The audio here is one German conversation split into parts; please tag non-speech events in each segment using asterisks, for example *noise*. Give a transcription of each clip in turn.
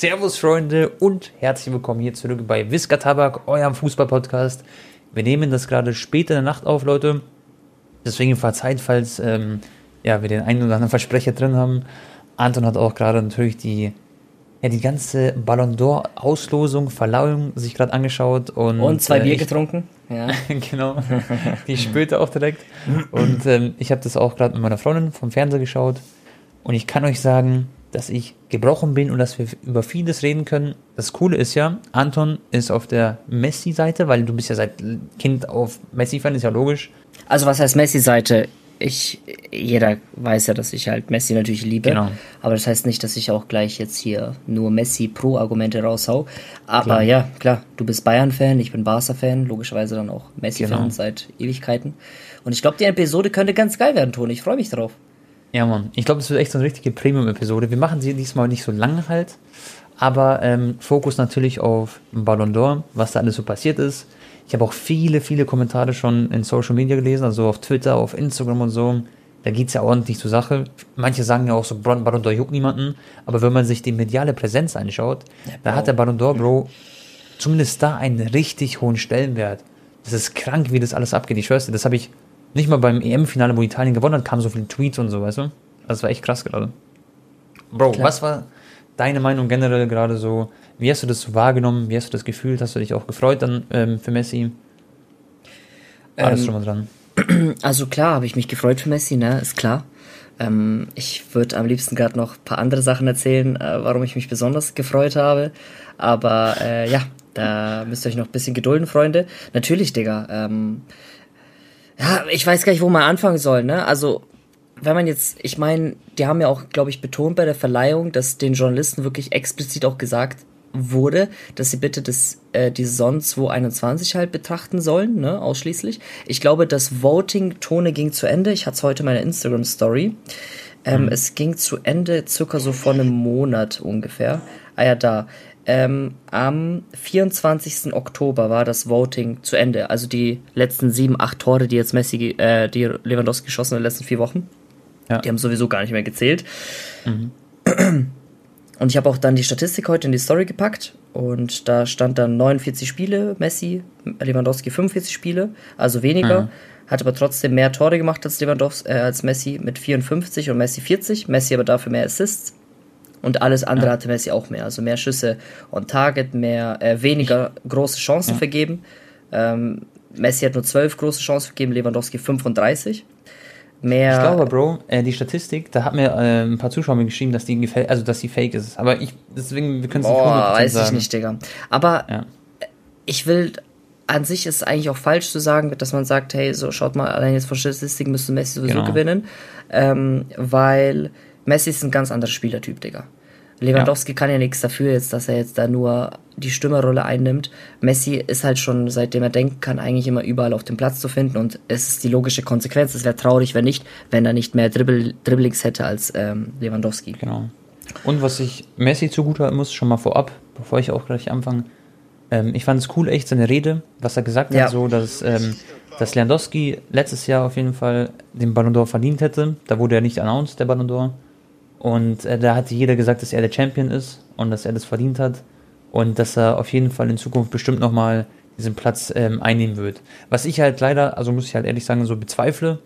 Servus, Freunde, und herzlich willkommen hier zurück bei Whisker Tabak, eurem Fußball-Podcast. Wir nehmen das gerade spät in der Nacht auf, Leute. Deswegen verzeiht, falls ähm, ja, wir den einen oder anderen Versprecher drin haben. Anton hat auch gerade natürlich die, ja, die ganze Ballon d'Or-Auslosung, Verleihung sich gerade angeschaut. Und, und zwei äh, Bier ich, getrunken. Ja. *laughs* genau. Die spürte auch direkt. Und ähm, ich habe das auch gerade mit meiner Freundin vom Fernseher geschaut. Und ich kann euch sagen, dass ich gebrochen bin und dass wir über vieles reden können. Das Coole ist ja, Anton ist auf der Messi-Seite, weil du bist ja seit Kind auf Messi-Fan, ist ja logisch. Also was heißt Messi-Seite? Ich, jeder weiß ja, dass ich halt Messi natürlich liebe. Genau. Aber das heißt nicht, dass ich auch gleich jetzt hier nur Messi-Pro-Argumente raushau. Aber klar. ja, klar, du bist Bayern-Fan, ich bin Barca-Fan, logischerweise dann auch Messi-Fan genau. seit Ewigkeiten. Und ich glaube, die Episode könnte ganz geil werden, Toni. Ich freue mich drauf. Ja, Mann. Ich glaube, das wird echt so eine richtige Premium-Episode. Wir machen sie diesmal nicht so lange halt, aber ähm, Fokus natürlich auf Ballon d'Or, was da alles so passiert ist. Ich habe auch viele, viele Kommentare schon in Social Media gelesen, also auf Twitter, auf Instagram und so. Da geht es ja ordentlich zur Sache. Manche sagen ja auch so, Ballon d'Or juckt niemanden. Aber wenn man sich die mediale Präsenz anschaut, ja, da hat der Ballon d'Or, Bro, zumindest da einen richtig hohen Stellenwert. Das ist krank, wie das alles abgeht. Ich schwör's dir, das habe ich nicht mal beim EM-Finale, wo Italien gewonnen hat, kamen so viele Tweets und so, weißt du? Das war echt krass gerade. Bro, Klar. was war deine Meinung generell gerade so? Wie hast du das so wahrgenommen? Wie hast du das gefühlt? Hast du dich auch gefreut dann ähm, für Messi? Alles ähm, schon mal dran. *clears throat* Also klar, habe ich mich gefreut für Messi, ne? Ist klar. Ähm, ich würde am liebsten gerade noch ein paar andere Sachen erzählen, äh, warum ich mich besonders gefreut habe. Aber äh, ja, da müsst ihr euch noch ein bisschen gedulden, Freunde. Natürlich, Digga. Ähm, ja, ich weiß gar nicht, wo man anfangen soll, ne? Also, wenn man jetzt, ich meine, die haben ja auch, glaube ich, betont bei der Verleihung, dass den Journalisten wirklich explizit auch gesagt wurde, dass sie bitte das, äh, die Saison 2021 halt betrachten sollen, ne, ausschließlich. Ich glaube, das Voting-Tone ging zu Ende. Ich hatte es heute in meiner Instagram-Story. Ähm, mhm. Es ging zu Ende circa so vor einem Monat ungefähr. Ah ja, da. Ähm, am 24. Oktober war das Voting zu Ende. Also die letzten sieben, acht Tore, die jetzt Messi, äh, die Lewandowski geschossen hat in den letzten vier Wochen. Ja. Die haben sowieso gar nicht mehr gezählt. Mhm. Und ich habe auch dann die Statistik heute in die Story gepackt und da stand dann 49 Spiele, Messi, Lewandowski 45 Spiele, also weniger. Mhm. Hat aber trotzdem mehr Tore gemacht als Lewandowski, äh, als Messi mit 54 und Messi 40. Messi aber dafür mehr Assists. Und alles andere ja. hatte Messi auch mehr. Also mehr Schüsse on Target, mehr, äh, weniger große Chancen ja. vergeben. Ähm, Messi hat nur 12 große Chancen vergeben, Lewandowski 35. Mehr ich glaube, Bro, äh, die Statistik, da hat mir äh, ein paar Zuschauer mir geschrieben, dass die gefällt, also dass die fake ist. Aber ich, deswegen, wir können es nicht 100% weiß sagen. ich nicht, Digga. Aber ja. ich will, an sich ist es eigentlich auch falsch zu sagen, dass man sagt, hey, so schaut mal, allein jetzt von Statistiken müsste Messi sowieso genau. gewinnen. Ähm, weil Messi ist ein ganz anderer Spielertyp, Digga. Lewandowski ja. kann ja nichts dafür jetzt, dass er jetzt da nur die Stürmerrolle einnimmt. Messi ist halt schon, seitdem er denken kann, eigentlich immer überall auf dem Platz zu finden und es ist die logische Konsequenz. Es wäre traurig, wenn nicht, wenn er nicht mehr Dribble, Dribblings hätte als ähm, Lewandowski. Genau. Und was ich Messi zugutehalten muss, schon mal vorab, bevor ich auch gleich anfange, ähm, ich fand es cool, echt seine Rede, was er gesagt ja. hat, so, dass, ähm, dass Lewandowski letztes Jahr auf jeden Fall den Ballon d'Or verdient hätte. Da wurde er nicht announced, der Ballon d'Or. Und äh, da hat jeder gesagt, dass er der Champion ist und dass er das verdient hat und dass er auf jeden Fall in Zukunft bestimmt nochmal diesen Platz ähm, einnehmen wird. Was ich halt leider, also muss ich halt ehrlich sagen, so bezweifle.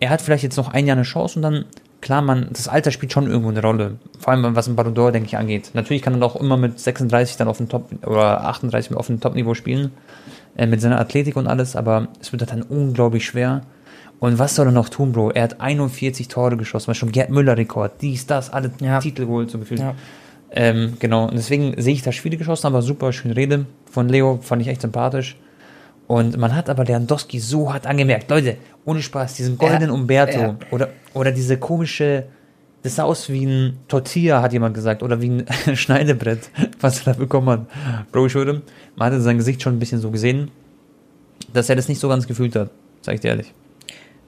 Er hat vielleicht jetzt noch ein Jahr eine Chance und dann, klar, man, das Alter spielt schon irgendwo eine Rolle. Vor allem was ein Ballon d'Or, denke ich, angeht. Natürlich kann er auch immer mit 36 dann auf dem Top oder 38 auf dem Top-Niveau spielen, äh, mit seiner Athletik und alles, aber es wird halt dann unglaublich schwer. Und was soll er noch tun, Bro? Er hat 41 Tore geschossen, war schon Gerd Müller-Rekord, dies, das, alle ja. Titel geholt, so gefühlt. Ja. Ähm, genau, und deswegen sehe ich da Spiele geschossen, aber super schöne Rede von Leo, fand ich echt sympathisch. Und man hat aber Lewandowski so hart angemerkt, Leute, ohne Spaß, diesen goldenen Umberto ja. oder, oder diese komische, das sah aus wie ein Tortilla, hat jemand gesagt, oder wie ein *laughs* Schneidebrett, was er da bekommen hat. Bro, ich würde, man hatte sein Gesicht schon ein bisschen so gesehen, dass er das nicht so ganz gefühlt hat, sag ich dir ehrlich.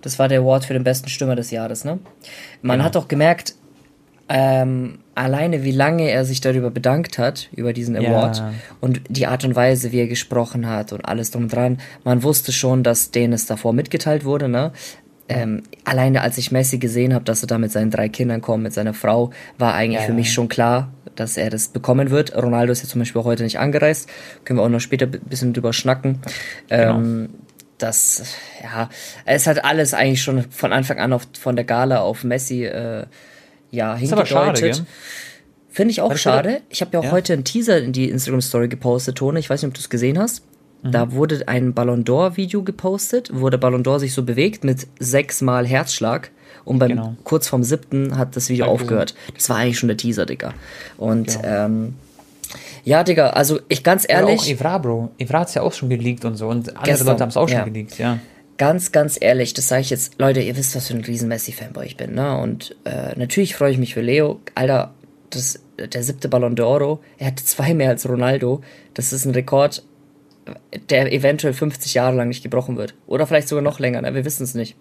Das war der Award für den besten Stürmer des Jahres, ne? Man genau. hat auch gemerkt, ähm, alleine wie lange er sich darüber bedankt hat, über diesen Award ja. und die Art und Weise, wie er gesprochen hat und alles drum und dran. Man wusste schon, dass denen es davor mitgeteilt wurde, ne? Ähm, alleine als ich Messi gesehen habe, dass er da mit seinen drei Kindern kommt, mit seiner Frau, war eigentlich ja. für mich schon klar, dass er das bekommen wird. Ronaldo ist ja zum Beispiel heute nicht angereist. Können wir auch noch später ein bisschen drüber schnacken. Genau. Das, ja, es hat alles eigentlich schon von Anfang an auf, von der Gala auf Messi, äh, ja, hingedeutet. Finde ich auch schade. Ich habe ja auch ja. heute einen Teaser in die Instagram-Story gepostet, Tone. Ich weiß nicht, ob du es gesehen hast. Mhm. Da wurde ein Ballon d'Or-Video gepostet, wo der Ballon d'Or sich so bewegt mit sechsmal Herzschlag. Und beim genau. kurz vorm siebten hat das Video Danke. aufgehört. Das war eigentlich schon der Teaser, Digga. Und genau. ähm, ja, Digga, also ich ganz ehrlich. Oder auch Evra, Bro. Evra hat es ja auch schon geleakt und so. Und andere gestern, Leute haben es auch ja. schon geleakt, ja. Ganz, ganz ehrlich, das sage ich jetzt, Leute, ihr wisst, was für ein riesen Messi-Fanboy ich bin, ne? Und äh, natürlich freue ich mich für Leo. Alter, das, der siebte Ballon d'Oro, er hatte zwei mehr als Ronaldo. Das ist ein Rekord, der eventuell 50 Jahre lang nicht gebrochen wird. Oder vielleicht sogar noch länger, ne? wir wissen es nicht.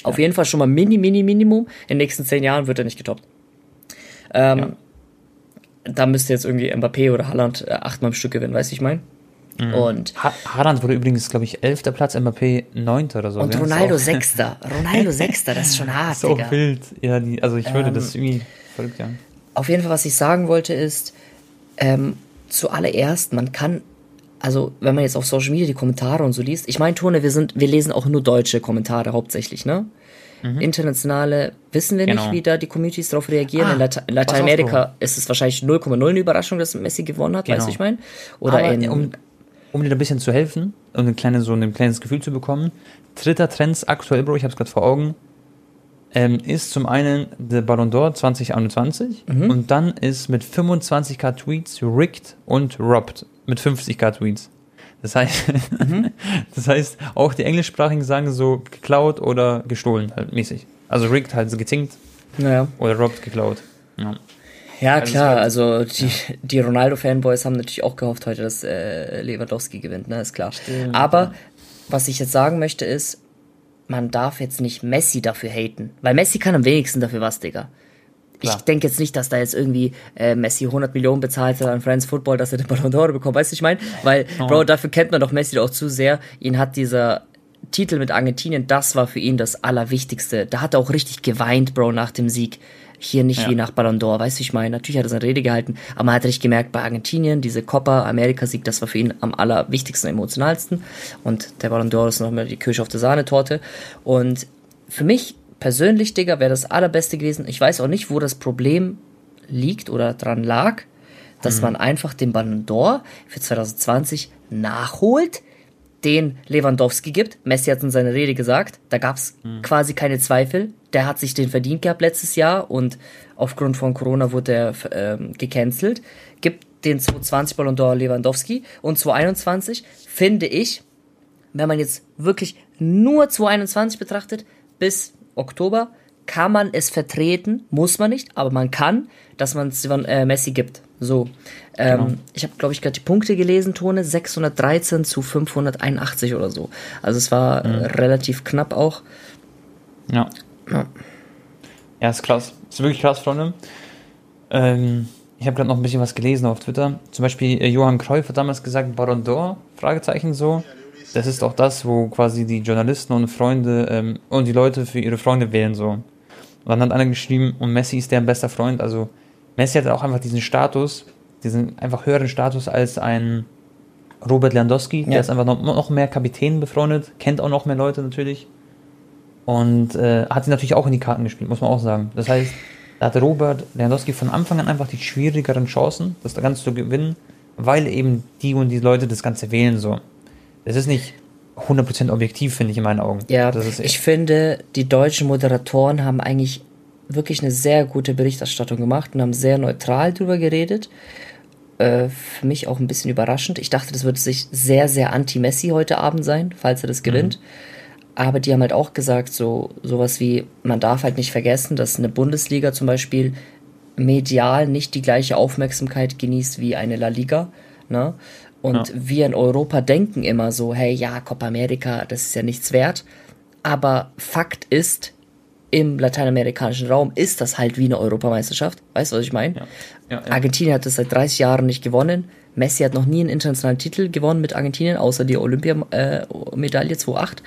Ja. Auf jeden Fall schon mal Mini, Mini, Minimum. In den nächsten 10 Jahren wird er nicht getoppt. Ähm, ja. Da müsste jetzt irgendwie Mbappé oder Haaland äh, achtmal im Stück gewinnen, weißt du, ich meine? Mhm. Und ha Haaland wurde übrigens, glaube ich, elfter Platz, Mbappé neunter oder so. Und Ronaldo sechster. Ronaldo sechster, das ist schon *laughs* hart, so Digga. wild. Ja, die, also ich würde ähm, das irgendwie verrückt, ja. Auf jeden Fall, was ich sagen wollte, ist, ähm, zuallererst, man kann also wenn man jetzt auf Social Media die Kommentare und so liest, ich meine, Tone, wir sind, wir lesen auch nur deutsche Kommentare hauptsächlich, ne? Mhm. Internationale wissen wir genau. nicht, wie da die Communities darauf reagieren. Ah, in, Late in Lateinamerika ist es wahrscheinlich 0,0 eine Überraschung, dass Messi gewonnen hat, genau. weißt du, ich meine? Oder Aber, in, um, um dir ein bisschen zu helfen und ein kleines, so ein kleines Gefühl zu bekommen, dritter Trends aktuell, Bro, ich habe es gerade vor Augen, ähm, ist zum einen der Ballon d'Or 2021 mhm. und dann ist mit 25k Tweets rigged und robbed mit 50k Tweets. Das heißt, mhm. *laughs* das heißt, auch die Englischsprachigen sagen so geklaut oder gestohlen halt mäßig. Also rigged halt so gezinkt naja. oder robbed geklaut. Ja. Ja, also klar, also die, die Ronaldo-Fanboys haben natürlich auch gehofft heute, dass äh, Lewandowski gewinnt, ne, ist klar. Stimmt, Aber ja. was ich jetzt sagen möchte ist, man darf jetzt nicht Messi dafür haten. Weil Messi kann am wenigsten dafür was, Digga. Klar. Ich denke jetzt nicht, dass da jetzt irgendwie äh, Messi 100 Millionen bezahlt hat an Friends Football, dass er den Ballon d'Or bekommt. Weißt du, ich meine? Weil, oh. Bro, dafür kennt man doch Messi auch zu sehr. Ihn hat dieser Titel mit Argentinien, das war für ihn das Allerwichtigste. Da hat er auch richtig geweint, Bro, nach dem Sieg. Hier nicht ja. wie nach Ballon d'Or, weißt du, ich meine? Natürlich hat er seine Rede gehalten, aber man hat richtig gemerkt, bei Argentinien, diese Copa Amerika-Sieg, das war für ihn am allerwichtigsten, emotionalsten. Und der Ballon d'Or ist nochmal die Kirsche auf der Sahnetorte. Und für mich persönlich, Digga, wäre das allerbeste gewesen. Ich weiß auch nicht, wo das Problem liegt oder dran lag, dass mhm. man einfach den Ballon d'Or für 2020 nachholt, den Lewandowski gibt. Messi hat in seiner Rede gesagt, da gab es mhm. quasi keine Zweifel. Der hat sich den verdient gehabt letztes Jahr und aufgrund von Corona wurde er ähm, gecancelt. Gibt den 2020 Ballon d'Or Lewandowski und 2021 finde ich, wenn man jetzt wirklich nur 2021 betrachtet, bis Oktober kann man es vertreten, muss man nicht, aber man kann, dass man es äh, Messi gibt. So. Ähm, genau. Ich habe, glaube ich, gerade die Punkte gelesen, Tone, 613 zu 581 oder so. Also es war mhm. relativ knapp auch. Ja. ja. Ja, ist krass. Ist wirklich krass, Freunde. Ähm, ich habe gerade noch ein bisschen was gelesen auf Twitter. Zum Beispiel äh, Johann Cruyff hat damals gesagt, Baron d'Or, Fragezeichen so das ist auch das, wo quasi die Journalisten und Freunde ähm, und die Leute für ihre Freunde wählen so. Und dann hat einer geschrieben, und Messi ist deren bester Freund. Also Messi hat auch einfach diesen Status, diesen einfach höheren Status als ein Robert Lewandowski. Ja. Der ist einfach noch, noch mehr Kapitän befreundet, kennt auch noch mehr Leute natürlich. Und äh, hat sie natürlich auch in die Karten gespielt, muss man auch sagen. Das heißt, da hatte Robert Lewandowski von Anfang an einfach die schwierigeren Chancen, das Ganze zu gewinnen, weil eben die und die Leute das Ganze wählen so es ist nicht 100% objektiv, finde ich in meinen Augen. Ja, ich finde, die deutschen Moderatoren haben eigentlich wirklich eine sehr gute Berichterstattung gemacht und haben sehr neutral drüber geredet. Äh, für mich auch ein bisschen überraschend. Ich dachte, das würde sich sehr, sehr anti-Messi heute Abend sein, falls er das gewinnt. Mhm. Aber die haben halt auch gesagt, so sowas wie, man darf halt nicht vergessen, dass eine Bundesliga zum Beispiel medial nicht die gleiche Aufmerksamkeit genießt wie eine La Liga. Ne? Und ja. wir in Europa denken immer so, hey, ja, Copa America, das ist ja nichts wert. Aber Fakt ist, im lateinamerikanischen Raum ist das halt wie eine Europameisterschaft. Weißt du, was ich meine? Ja. Ja, Argentinien hat das seit 30 Jahren nicht gewonnen. Messi hat noch nie einen internationalen Titel gewonnen mit Argentinien, außer die Olympiamedaille äh, 2008.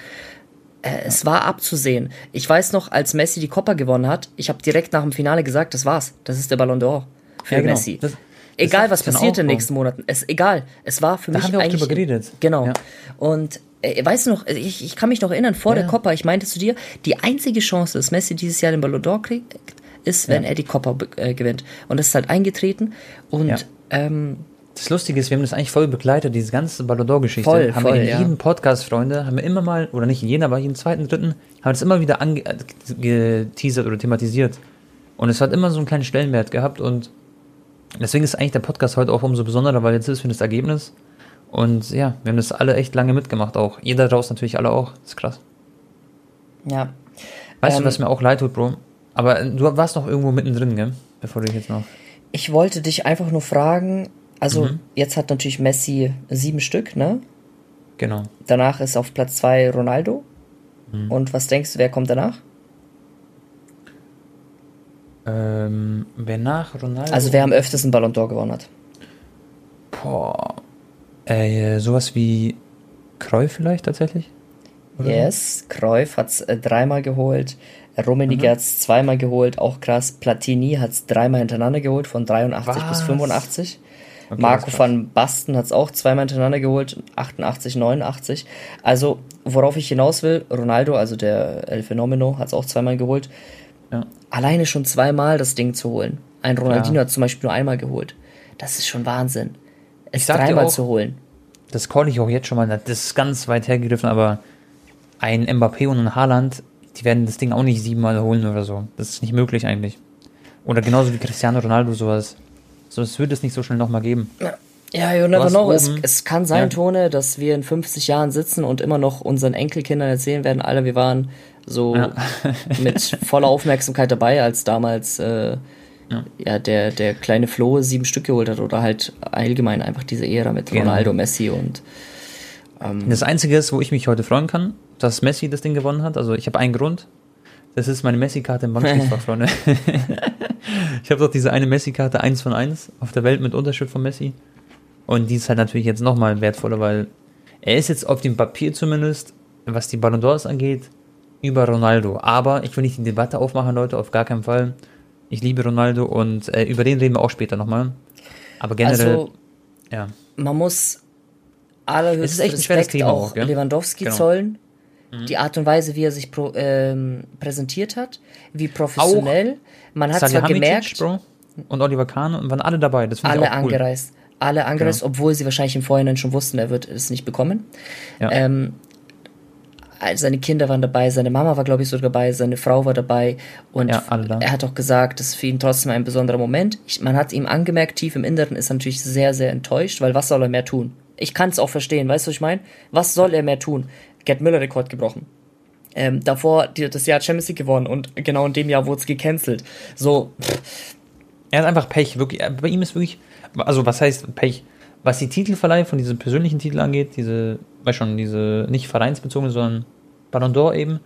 Äh, es war abzusehen. Ich weiß noch, als Messi die Copa gewonnen hat, ich habe direkt nach dem Finale gesagt, das war's. Das ist der Ballon d'Or für genau. Messi. Das egal was passiert in den nächsten Monaten, es egal. Es war für da mich haben wir eigentlich. Auch drüber geredet. Genau. Ja. Und äh, weißt du noch, ich, ich kann mich noch erinnern, vor ja. der Copa, ich meinte zu dir, die einzige Chance, dass Messi dieses Jahr den Ballon d'Or kriegt, ist, wenn ja. er die Copa äh, gewinnt. Und das ist halt eingetreten. Und ähm, das Lustige ist, wir haben das eigentlich voll begleitet, diese ganze Ballon d'Or-Geschichte. Voll, haben voll, wir in ja. jedem Podcast, Freunde, haben wir immer mal, oder nicht in jedem, aber jeden zweiten, dritten, haben wir das immer wieder angeteasert oder thematisiert. Und es hat immer so einen kleinen Stellenwert gehabt und deswegen ist eigentlich der Podcast heute auch umso besonderer, weil jetzt ist für das Ergebnis. Und ja, wir haben das alle echt lange mitgemacht auch. Jeder draus natürlich alle auch. Das ist krass. Ja. Weißt ähm, du, was mir auch leid tut, Bro? Aber du warst noch irgendwo mittendrin, gell? Bevor du jetzt noch. Ich wollte dich einfach nur fragen, also mhm. jetzt hat natürlich Messi sieben Stück, ne? Genau. Danach ist auf Platz zwei Ronaldo. Mhm. Und was denkst du, wer kommt danach? Ähm, wer nach Ronaldo? Also wer am öftesten Ballon d'Or gewonnen hat. Boah. Äh, sowas wie Cruyff vielleicht tatsächlich? Oder? Yes, Cruyff hat es äh, dreimal geholt. Rummenigge mhm. hat es zweimal geholt, auch krass. Platini hat es dreimal hintereinander geholt, von 83 Was? bis 85. Okay, Marco van Basten hat es auch zweimal hintereinander geholt, 88, 89. Also, worauf ich hinaus will, Ronaldo, also der El Fenomeno, hat es auch zweimal geholt. Ja. Alleine schon zweimal das Ding zu holen. Ein Ronaldinho ja. hat zum Beispiel nur einmal geholt. Das ist schon Wahnsinn. Es dreimal auch, zu holen. Das call ich auch jetzt schon mal, das ist ganz weit hergegriffen, aber ein Mbappé und ein Haaland, die werden das Ding auch nicht siebenmal holen oder so. Das ist nicht möglich eigentlich. Oder genauso wie Cristiano Ronaldo sowas. So, es wird es nicht so schnell nochmal geben. Ja, you never know. Es, es, kann sein, ja. Tone, dass wir in 50 Jahren sitzen und immer noch unseren Enkelkindern erzählen werden, Alter, wir waren so ja. *laughs* mit voller Aufmerksamkeit dabei, als damals äh, ja. ja, der, der kleine Flo sieben Stück geholt hat oder halt allgemein einfach diese Ära mit genau. Ronaldo, Messi und ähm, Das Einzige ist, wo ich mich heute freuen kann, dass Messi das Ding gewonnen hat. Also ich habe einen Grund. Das ist meine Messi-Karte im Bankschließfach, *laughs* Freunde. ich habe doch diese eine Messi-Karte 1 von 1 auf der Welt mit Unterschrift von Messi. Und die ist halt natürlich jetzt nochmal wertvoller, weil er ist jetzt auf dem Papier zumindest, was die Ballon d'Ors angeht, über Ronaldo. Aber ich will nicht die Debatte aufmachen, Leute, auf gar keinen Fall. Ich liebe Ronaldo und äh, über den reden wir auch später nochmal. Aber generell, also, ja. Man muss allerhöchsten Respekt Thema auch, auch Lewandowski genau. zollen Mhm. Die Art und Weise, wie er sich pro, ähm, präsentiert hat, wie professionell. Auch Man hat zwar gemerkt. Bro, und Oliver Kahn und waren alle dabei. Das alle ich auch cool. angereist. Alle angereist, genau. obwohl sie wahrscheinlich im Vorhinein schon wussten, er wird es nicht bekommen. Ja. Ähm, seine Kinder waren dabei, seine Mama war, glaube ich, so dabei, seine Frau war dabei und ja, er hat auch gesagt, das ist für ihn trotzdem ein besonderer Moment. Ich, man hat ihm angemerkt, tief im Inneren ist er natürlich sehr, sehr enttäuscht, weil was soll er mehr tun? Ich kann es auch verstehen, weißt du, was ich meine? Was soll er mehr tun? Gerd Müller-Rekord gebrochen. Ähm, davor die, das Jahr Champions League gewonnen und genau in dem Jahr wurde es gecancelt. So. Er hat einfach Pech, wirklich. Bei ihm ist wirklich, also was heißt Pech? Was die Titelverleih von diesen persönlichen Titeln angeht, diese, weiß schon, diese nicht vereinsbezogene, sondern Ballon d'Or eben,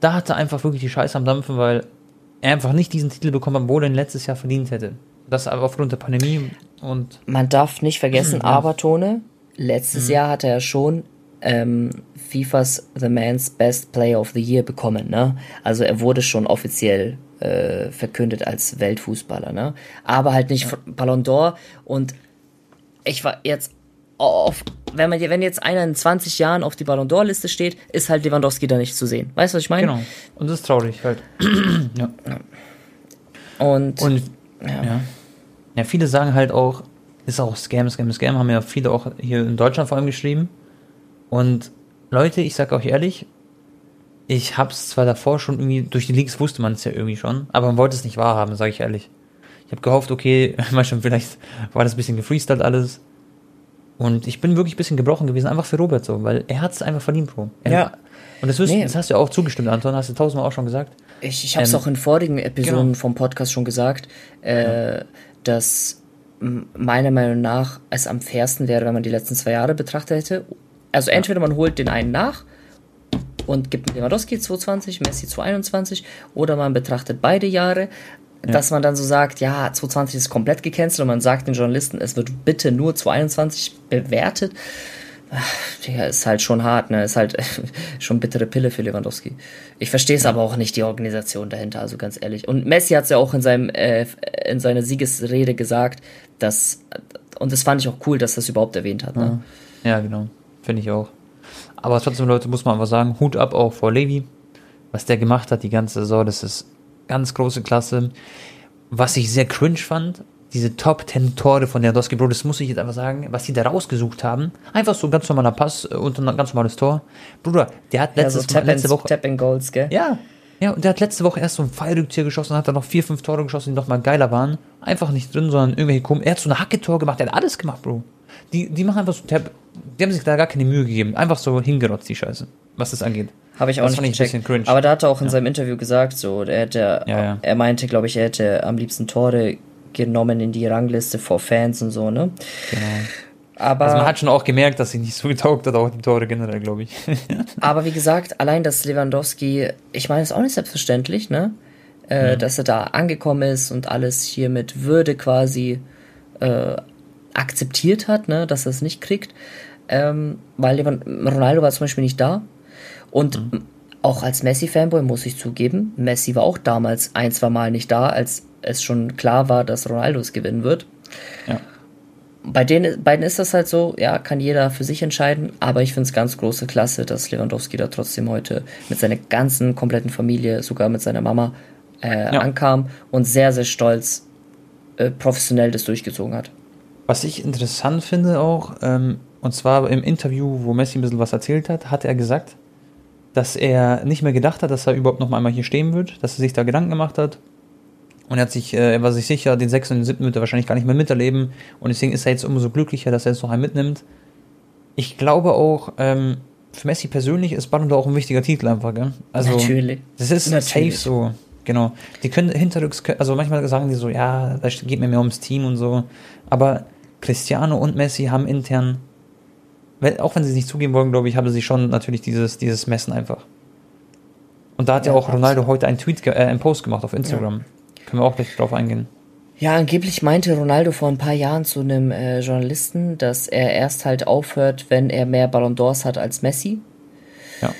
da hat er einfach wirklich die Scheiße am Dampfen, weil er einfach nicht diesen Titel bekommen hat, obwohl er ihn letztes Jahr verdient hätte. Das aber aufgrund der Pandemie und. Man darf nicht vergessen, *clears throat* ja. Abertone, letztes mhm. Jahr hatte er schon ähm, FIFAs The Man's Best Player of the Year bekommen. Ne? Also er wurde schon offiziell äh, verkündet als Weltfußballer. Ne? Aber halt nicht ja. Ballon d'Or. Und ich war jetzt auf, wenn man wenn jetzt einer in 20 Jahren auf die Ballon d'Or Liste steht, ist halt Lewandowski da nicht zu sehen. Weißt du, was ich meine? Genau. Und das ist traurig halt. *clears throat* ja. Und, Und ja. ja. ja. viele sagen halt auch, ist auch Scam, Scam, Scam, haben ja viele auch hier in Deutschland vor allem geschrieben. Und Leute, ich sag auch ehrlich, ich hab's zwar davor schon irgendwie, durch die Leaks wusste man es ja irgendwie schon, aber man wollte es nicht wahrhaben, sage ich ehrlich. Ich habe gehofft, okay, *laughs* manchmal vielleicht war das ein bisschen gefreestylt alles. Und ich bin wirklich ein bisschen gebrochen gewesen, einfach für Robert so, weil er hat es einfach verdient, Bro. Er, ja. Und das, wirst, nee. das hast du ja auch zugestimmt, Anton, hast du tausendmal auch schon gesagt. Ich, ich habe es ähm, auch in vorigen Episoden genau. vom Podcast schon gesagt, äh, ja. dass meiner Meinung nach es am fairsten wäre, wenn man die letzten zwei Jahre betrachtet hätte also entweder man holt den einen nach und gibt Lewandowski 220, Messi 221 oder man betrachtet beide Jahre, ja. dass man dann so sagt, ja, 220 ist komplett gecancelt und man sagt den Journalisten, es wird bitte nur 221 bewertet. Ja, ist halt schon hart, ne? Ist halt *laughs* schon bittere Pille für Lewandowski. Ich verstehe es ja. aber auch nicht, die Organisation dahinter, also ganz ehrlich. Und Messi hat es ja auch in seinem, äh, in seiner Siegesrede gesagt, dass, und das fand ich auch cool, dass das überhaupt erwähnt hat, ne? Ja, genau. Finde ich auch. Aber trotzdem, Leute, muss man aber sagen, Hut ab auch vor Levi. Was der gemacht hat die ganze Saison, das ist ganz große Klasse. Was ich sehr cringe fand, diese Top 10 Tore von Lewandowski, Bro, das muss ich jetzt einfach sagen, was die da rausgesucht haben. Einfach so ein ganz normaler Pass äh, und ein ganz normales Tor. Bruder, der hat letztes, ja, so letzte Woche. Tap Goals, gell? Ja. Ja, und der hat letzte Woche erst so ein Fallrückzieher geschossen und hat dann noch vier, fünf Tore geschossen, die nochmal geiler waren. Einfach nicht drin, sondern irgendwelche kommen. Er hat so ein Hacketor gemacht, der hat alles gemacht, Bro. Die, die machen einfach so Tap. Die haben sich da gar keine Mühe gegeben. Einfach so hingerotzt, die Scheiße. Was das angeht. Habe ich auch das nicht gecheckt. Aber da hat er auch in ja. seinem Interview gesagt, so, er hätte, ja, ja. er meinte, glaube ich, er hätte am liebsten Tore genommen in die Rangliste vor Fans und so, ne? Genau. Aber, also man hat schon auch gemerkt, dass sie nicht so getaugt hat, auch die Tore generell, glaube ich. *laughs* aber wie gesagt, allein, dass Lewandowski, ich meine, ist auch nicht selbstverständlich, ne? Äh, mhm. Dass er da angekommen ist und alles hier mit Würde quasi äh, akzeptiert hat, ne? Dass er es nicht kriegt. Ähm, weil Ronaldo war zum Beispiel nicht da. Und mhm. auch als Messi-Fanboy muss ich zugeben, Messi war auch damals ein, zwei Mal nicht da, als es schon klar war, dass Ronaldo es gewinnen wird. Ja. Bei den beiden ist das halt so, ja, kann jeder für sich entscheiden, aber ich finde es ganz große Klasse, dass Lewandowski da trotzdem heute mit seiner ganzen kompletten Familie, sogar mit seiner Mama, äh, ja. ankam und sehr, sehr stolz äh, professionell das durchgezogen hat. Was ich interessant finde auch, ähm, und zwar im Interview, wo Messi ein bisschen was erzählt hat, hat er gesagt, dass er nicht mehr gedacht hat, dass er überhaupt noch einmal hier stehen wird, dass er sich da Gedanken gemacht hat und er hat sich, äh, er war sich sicher, den sechsten und den siebten wird er wahrscheinlich gar nicht mehr miterleben. Und deswegen ist er jetzt umso glücklicher, dass er jetzt noch einen mitnimmt. Ich glaube auch, ähm, für Messi persönlich ist Ballon d'Or auch ein wichtiger Titel einfach, gell? Also, Natürlich. Das ist Natürlich. safe so. Genau. Die können hinterrücks, also manchmal sagen die so, ja, das geht mir mehr ums Team und so. Aber Cristiano und Messi haben intern, auch wenn sie es nicht zugeben wollen, glaube ich, haben sie schon natürlich dieses, dieses Messen einfach. Und da hat ja, ja auch Ronaldo heute einen Tweet, äh, einen Post gemacht auf Instagram. Ja. Können wir auch gleich drauf eingehen. Ja, angeblich meinte Ronaldo vor ein paar Jahren zu einem äh, Journalisten, dass er erst halt aufhört, wenn er mehr Ballon d'Ors hat als Messi. Ja.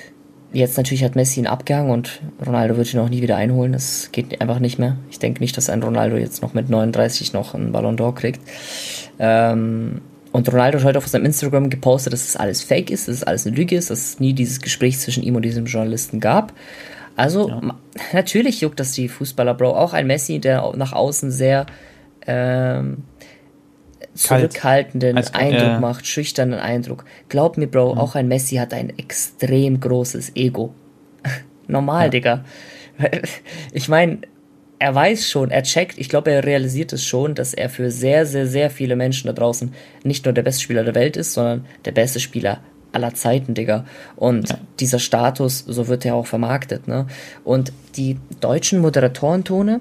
Jetzt natürlich hat Messi ihn abgehangen und Ronaldo wird ihn auch nie wieder einholen. Das geht einfach nicht mehr. Ich denke nicht, dass ein Ronaldo jetzt noch mit 39 noch einen Ballon d'Or kriegt. Ähm, und Ronaldo hat heute auf seinem Instagram gepostet, dass das alles fake ist, dass es alles eine Lüge ist, dass es nie dieses Gespräch zwischen ihm und diesem Journalisten gab. Also ja. natürlich juckt das die Fußballer, Bro. Auch ein Messi, der nach außen sehr ähm, zurückhaltenden Als, Eindruck ja. macht, schüchternen Eindruck. Glaub mir, Bro, mhm. auch ein Messi hat ein extrem großes Ego. *laughs* Normal, ja. Digga. *laughs* Ich meine, er weiß schon, er checkt, ich glaube, er realisiert es schon, dass er für sehr, sehr, sehr viele Menschen da draußen nicht nur der beste Spieler der Welt ist, sondern der beste Spieler aller Zeiten, Digga. Und ja. dieser Status, so wird er auch vermarktet, ne? Und die deutschen Moderatorentone,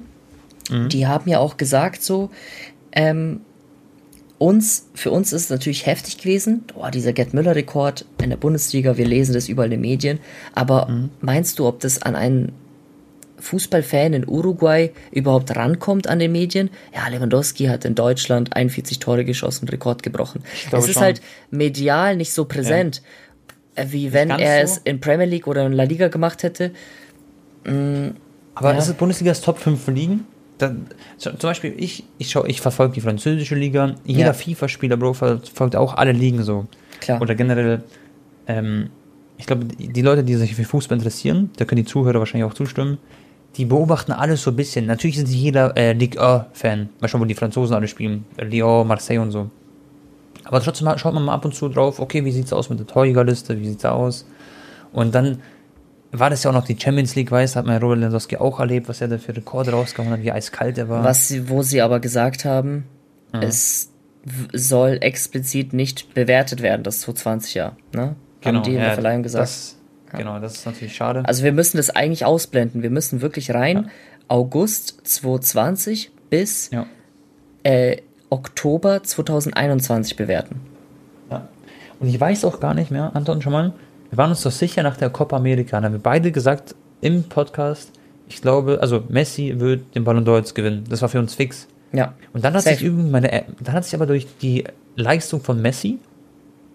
mhm. die haben ja auch gesagt so, ähm, uns, für uns ist es natürlich heftig gewesen, oh, dieser Gerd Müller-Rekord in der Bundesliga, wir lesen das überall in den Medien, aber mhm. meinst du, ob das an einen Fußballfan in Uruguay überhaupt rankommt an den Medien. Ja, Lewandowski hat in Deutschland 41 Tore geschossen, Rekord gebrochen. Es ist schon. halt medial nicht so präsent, ja. Wie wenn er so. es in Premier League oder in La Liga gemacht hätte. Mhm, Aber ja. ist es Bundesligas Top 5 Ligen? Da, zum Beispiel, ich, ich, ich verfolge die französische Liga. Jeder ja. FIFA-Spieler, Bro, verfolgt auch alle Ligen so. Klar. Oder generell, ähm, ich glaube, die Leute, die sich für Fußball interessieren, da können die Zuhörer wahrscheinlich auch zustimmen, die beobachten alles so ein bisschen. Natürlich sind sie jeder äh, Ligue 1-Fan, mal schauen, wo die Franzosen alle spielen. Lyon, Marseille und so. Aber trotzdem schaut man mal ab und zu drauf, okay, wie sieht's aus mit der Torjägerliste, wie sieht's aus? Und dann war das ja auch noch die Champions League, weiß, hat man Robert Lewandowski auch erlebt, was er da für Rekorde rausgehauen hat, wie eiskalt er war. Was, wo sie aber gesagt haben, mhm. es soll explizit nicht bewertet werden, das 2020 Jahr, ne? Genau, haben die in der Verleihung gesagt. Das, Genau, das ist natürlich schade. Also wir müssen das eigentlich ausblenden. Wir müssen wirklich rein ja. August 2020 bis ja. äh, Oktober 2021 bewerten. Ja. Und ich weiß auch gar nicht mehr, Anton, schon mal, wir waren uns doch sicher nach der Copa America, da haben wir beide gesagt im Podcast, ich glaube, also Messi wird den Ballon d'Or jetzt gewinnen. Das war für uns fix. Ja. Und dann hat Safe. sich irgendwie meine, dann hat sich aber durch die Leistung von Messi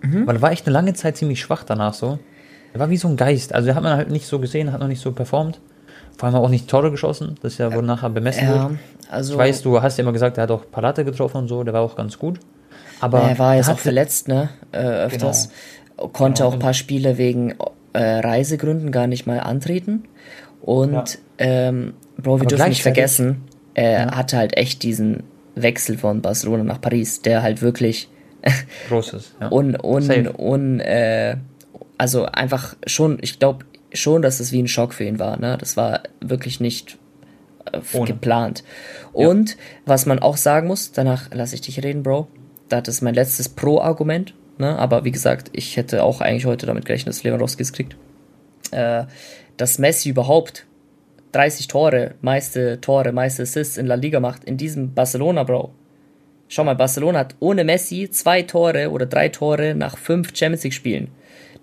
Mhm. Weil er war echt eine lange Zeit ziemlich schwach danach so. Er war wie so ein Geist. Also, hat man halt nicht so gesehen, hat noch nicht so performt. Vor allem auch nicht Tore geschossen. Das ist ja, wo nachher bemessen ja, wird. Also ich weiß, du hast ja immer gesagt, er hat auch Palate getroffen und so, der war auch ganz gut. Aber er war jetzt auch verletzt, ne? Äh, öfters. Genau. Konnte genau. auch ein paar Spiele wegen äh, Reisegründen gar nicht mal antreten. Und ja. ähm, Bro, wir dürfen nicht vergessen, er ja. hatte halt echt diesen Wechsel von Barcelona nach Paris, der halt wirklich großes, ja. *laughs* un, un, un, äh, also einfach schon, ich glaube schon, dass es wie ein Schock für ihn war. Ne? Das war wirklich nicht äh, geplant. Und ja. was man auch sagen muss, danach lasse ich dich reden, Bro. Das ist mein letztes Pro-Argument. Ne? Aber wie gesagt, ich hätte auch eigentlich heute damit gerechnet, dass Lewandowski es kriegt. Äh, dass Messi überhaupt 30 Tore, meiste Tore, meiste Assists in La Liga macht, in diesem Barcelona, Bro. Schau mal, Barcelona hat ohne Messi zwei Tore oder drei Tore nach fünf Champions League Spielen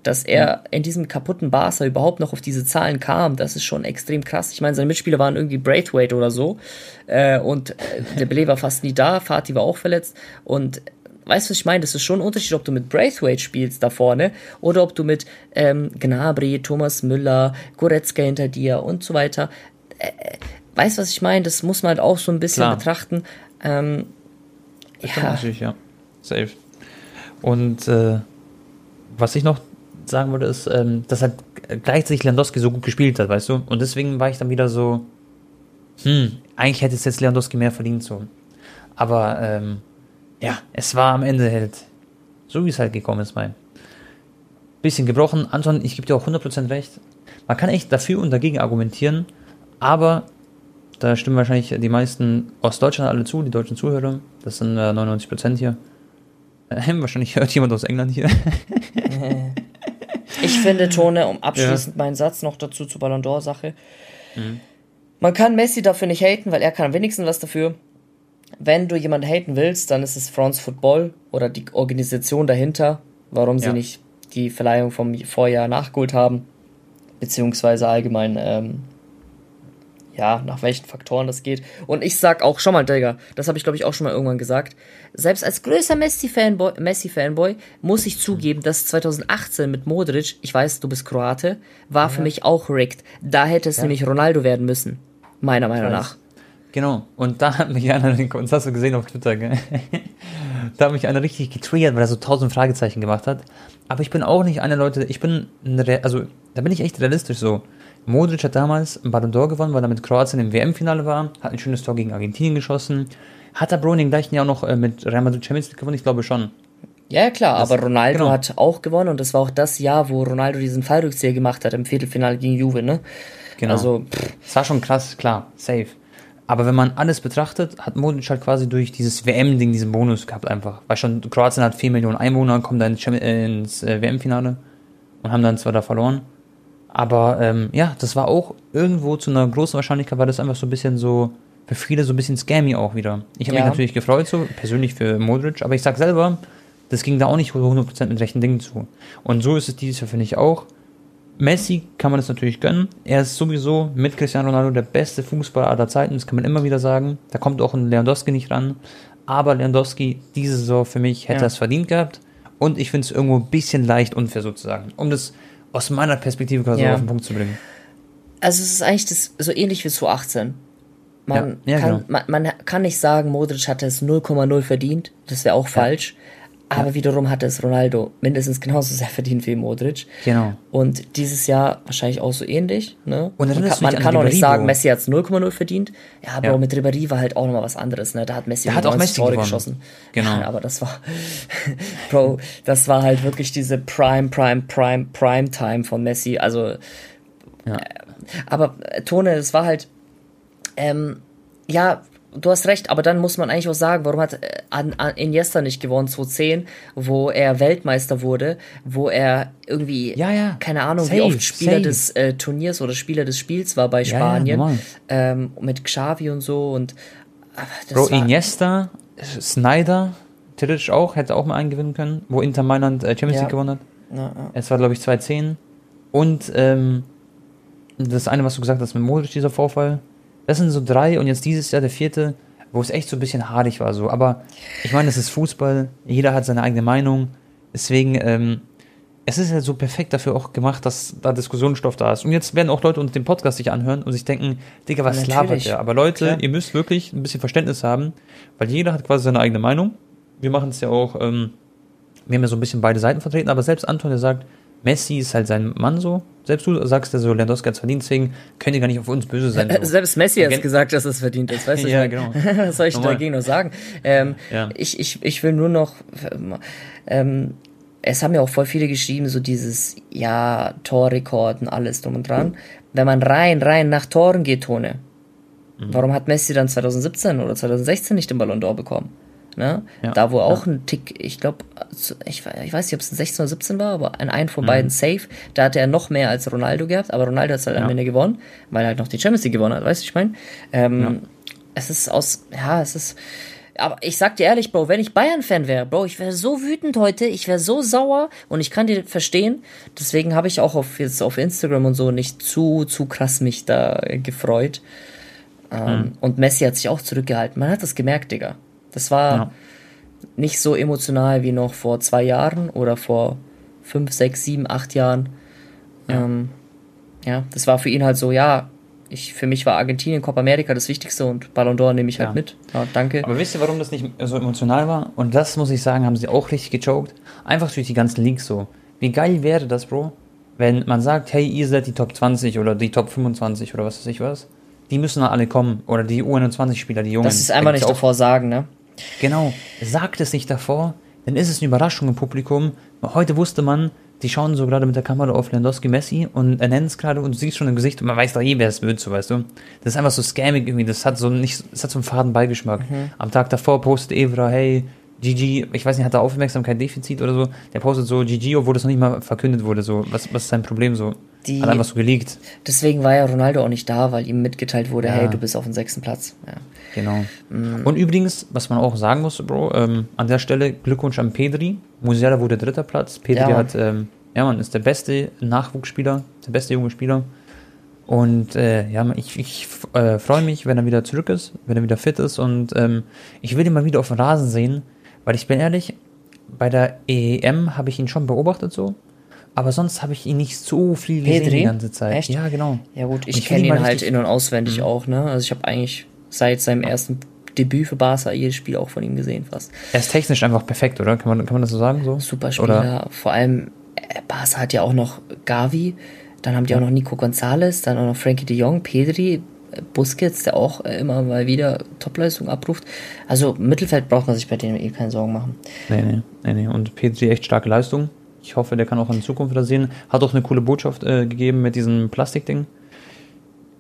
dass er in diesem kaputten Barca überhaupt noch auf diese Zahlen kam, das ist schon extrem krass. Ich meine, seine Mitspieler waren irgendwie Braithwaite oder so äh, und äh, der Belay war fast nie da, Fatih war auch verletzt und weißt du, was ich meine? Das ist schon ein Unterschied, ob du mit Braithwaite spielst da vorne oder ob du mit ähm, Gnabry, Thomas Müller, Goretzka hinter dir und so weiter. Äh, äh weißt du, was ich meine? Das muss man halt auch so ein bisschen Klar. betrachten. Ähm, ja. Natürlich, ja. Safe. Und äh, was ich noch sagen würde, ist, ähm, dass halt gleichzeitig Lewandowski so gut gespielt hat, weißt du? Und deswegen war ich dann wieder so, hm, eigentlich hätte es jetzt Lewandowski mehr verdient so. Aber ähm, ja, es war am Ende halt so, wie es halt gekommen ist, mein. Bisschen gebrochen. Anton, ich gebe dir auch 100% recht. Man kann echt dafür und dagegen argumentieren, aber da stimmen wahrscheinlich die meisten aus Deutschland alle zu, die deutschen Zuhörer. Das sind äh, 99% hier. Äh, *laughs* wahrscheinlich hört jemand aus England hier. *laughs* *laughs* Ich finde, Tone, um abschließend ja. meinen Satz noch dazu zur Ballon d'Or-Sache. Mhm. Man kann Messi dafür nicht haten, weil er kann am wenigsten was dafür. Wenn du jemanden haten willst, dann ist es France Football oder die Organisation dahinter, warum ja. sie nicht die Verleihung vom Vorjahr nachgeholt haben, beziehungsweise allgemein ähm, ja, nach welchen Faktoren das geht. Und ich sag auch, schau mal, Digga, das habe ich glaube ich auch schon mal irgendwann gesagt. Selbst als größter Messi-Fanboy Messi -Fanboy muss ich zugeben, dass 2018 mit Modric, ich weiß, du bist Kroate, war ja. für mich auch rigged. Da hätte es ja. nämlich Ronaldo werden müssen. Meiner Meinung nach. Genau, und da hat mich einer, *laughs* das hast du gesehen auf Twitter, gell? *laughs* da hat mich einer richtig getriggert, weil er so tausend Fragezeichen gemacht hat. Aber ich bin auch nicht einer Leute, ich bin, also da bin ich echt realistisch so. Modric hat damals einen Ballon d'Or gewonnen, weil er mit Kroatien im WM-Finale war, hat ein schönes Tor gegen Argentinien geschossen. Hat er Bro in dem gleichen Jahr noch äh, mit Real Madrid Champions League gewonnen? Ich glaube schon. Ja, klar, das, aber Ronaldo genau. hat auch gewonnen und das war auch das Jahr, wo Ronaldo diesen Fallrückzieher gemacht hat im Viertelfinale gegen Juve, ne? Genau. Also, das war schon krass, klar, safe. Aber wenn man alles betrachtet, hat Modric halt quasi durch dieses WM-Ding diesen Bonus gehabt einfach. Weil schon Kroatien hat 4 Millionen Einwohner, kommt dann ins äh, WM-Finale und haben dann zwar da verloren. Aber ähm, ja, das war auch irgendwo zu einer großen Wahrscheinlichkeit, war das einfach so ein bisschen so, für viele so ein bisschen scammy auch wieder. Ich habe ja. mich natürlich gefreut, so persönlich für Modric, aber ich sag selber, das ging da auch nicht 100% mit rechten Dingen zu. Und so ist es dieses Jahr, finde ich auch. Messi kann man das natürlich gönnen. Er ist sowieso mit Cristiano Ronaldo der beste Fußballer aller Zeiten, das kann man immer wieder sagen. Da kommt auch ein Lewandowski nicht ran. Aber Lewandowski diese Saison für mich hätte ja. es verdient gehabt. Und ich finde es irgendwo ein bisschen leicht unfair sozusagen. Um das aus meiner Perspektive quasi ja. auf den Punkt zu bringen. Also es ist eigentlich das, so ähnlich wie 2018. Man, ja, ja, kann, genau. man, man, kann nicht sagen, Modric hatte es 0,0 verdient. Das wäre auch falsch. Aber wiederum hatte es Ronaldo mindestens genauso sehr verdient wie Modric. Genau. Und dieses Jahr wahrscheinlich auch so ähnlich. Ne? Und man kann, man kann auch nicht sagen, Messi hat es 0,0 verdient. Ja, aber ja. mit Ribéry war halt auch nochmal was anderes. Ne? Da hat Messi da hat auch Messi Tore gewonnen. geschossen. Genau. Ja, aber das war, *laughs* Bro, das war halt wirklich diese Prime, Prime, Prime, Prime Time von Messi. Also, ja. Äh, aber äh, Tone, es war halt, ähm, ja, du hast recht, aber dann muss man eigentlich auch sagen, warum hat äh, Iniesta nicht gewonnen 2010, wo er Weltmeister wurde, wo er irgendwie, ja, ja. keine Ahnung, safe, wie oft Spieler safe. des äh, Turniers oder Spieler des Spiels war bei Spanien, ja, ähm, mit Xavi und so und Bro, Iniesta, Snyder, theoretisch auch, hätte auch mal einen gewinnen können, wo Inter Mailand äh, Champions League gewonnen hat. Es war, glaube ich, 2010 und ähm, das eine, was du gesagt hast mit Modric, dieser Vorfall, das sind so drei und jetzt dieses Jahr der vierte, wo es echt so ein bisschen haarig war. So. Aber ich meine, es ist Fußball, jeder hat seine eigene Meinung. Deswegen, ähm, es ist ja so perfekt dafür auch gemacht, dass da Diskussionsstoff da ist. Und jetzt werden auch Leute uns den Podcast sich anhören und sich denken, Digga, was labert der? Aber Leute, Klar. ihr müsst wirklich ein bisschen Verständnis haben, weil jeder hat quasi seine eigene Meinung. Wir machen es ja auch, ähm, wir haben ja so ein bisschen beide Seiten vertreten, aber selbst Anton, der sagt, Messi ist halt sein Mann so. Selbst du sagst ja so, Lewandowski hat es verdient, deswegen könnt ihr gar nicht auf uns böse sein. So. Selbst Messi hat gesagt, dass es verdient ist, weißt du? ja, genau. *laughs* Was soll ich Normal. dagegen noch sagen? Ähm, ja. ich, ich, ich will nur noch, ähm, es haben ja auch voll viele geschrieben, so dieses, ja, Torrekorden, alles drum und dran. Wenn man rein, rein nach Toren geht, Tone, mhm. warum hat Messi dann 2017 oder 2016 nicht den Ballon d'Or bekommen? Ne? Ja, da wo auch ja. ein Tick, ich glaube, ich, ich, weiß nicht, ob es ein 16 oder 17 war, aber ein einen von mhm. beiden safe, da hatte er noch mehr als Ronaldo gehabt, aber Ronaldo hat es halt ja. am Ende gewonnen, weil er halt noch die Champions League gewonnen hat, weißt du, ich meine? Ähm, es ist aus, ja, es ist, aber ich sag dir ehrlich, Bro, wenn ich Bayern-Fan wäre, Bro, ich wäre so wütend heute, ich wäre so sauer und ich kann dir verstehen. Deswegen habe ich auch auf, jetzt auf Instagram und so nicht zu, zu krass mich da gefreut. Ähm, mhm. Und Messi hat sich auch zurückgehalten. Man hat das gemerkt, Digga. Das war ja. nicht so emotional wie noch vor zwei Jahren oder vor fünf, sechs, sieben, acht Jahren. Ja, ähm, ja das war für ihn halt so, ja, ich, für mich war Argentinien, Copa America das Wichtigste und Ballon d'Or nehme ich halt ja. mit. Ja, danke. Aber wisst ihr, warum das nicht so emotional war? Und das muss ich sagen, haben sie auch richtig gechoked. Einfach durch die ganzen Leaks so. Wie geil wäre das, Bro, wenn man sagt, hey, ihr seid die Top 20 oder die Top 25 oder was weiß ich was. Die müssen dann alle kommen. Oder die U21-Spieler, die Jungen. Das ist einfach nicht davor sagen, ne? Genau. Sagt es nicht davor, dann ist es eine Überraschung im Publikum. Heute wusste man, die schauen so gerade mit der Kamera auf Lewandowski Messi und er nennt es gerade und du siehst schon im Gesicht und man weiß doch eh, wer es wird, so weißt du. Das ist einfach so scammig irgendwie, das hat so nicht, das hat so einen faden Beigeschmack. Mhm. Am Tag davor postet Evra, hey, GG, ich weiß nicht, hat er Aufmerksamkeit Defizit oder so? Der postet so GG, obwohl das noch nicht mal verkündet wurde, so. Was, was ist sein Problem so? Die, hat einfach so geleakt. Deswegen war ja Ronaldo auch nicht da, weil ihm mitgeteilt wurde, ja. hey, du bist auf dem sechsten Platz. Ja. Genau. Mhm. Und übrigens, was man auch sagen muss, Bro, ähm, an der Stelle Glückwunsch an Pedri. Musiala wurde dritter Platz. Pedri ja, hat, ähm, ja man, ist der beste Nachwuchsspieler, der beste junge Spieler. Und äh, ja, ich, ich äh, freue mich, wenn er wieder zurück ist, wenn er wieder fit ist. Und ähm, ich will ihn mal wieder auf dem Rasen sehen, weil ich bin ehrlich, bei der EM habe ich ihn schon beobachtet so. Aber sonst habe ich ihn nicht so viel gesehen Pedri? die ganze Zeit. Echt? Ja, genau. Ja gut, ich, ich kenne ihn halt in- und auswendig mhm. auch, ne? Also ich habe eigentlich seit seinem ersten Debüt für Barca jedes Spiel auch von ihm gesehen fast. Er ist technisch einfach perfekt, oder? Kann man, kann man das so sagen? So? Super Spieler. Oder? Vor allem, äh, Barca hat ja auch noch Gavi, dann haben die auch noch Nico Gonzalez, dann auch noch Frankie de Jong, Pedri, äh, Busquets, der auch äh, immer mal wieder Topleistung abruft. Also Mittelfeld braucht man sich bei denen eh keine Sorgen machen. Nee, nee, nee, nee. Und Pedri echt starke Leistung. Ich hoffe, der kann auch in Zukunft wieder sehen. Hat auch eine coole Botschaft äh, gegeben mit diesem Plastikding.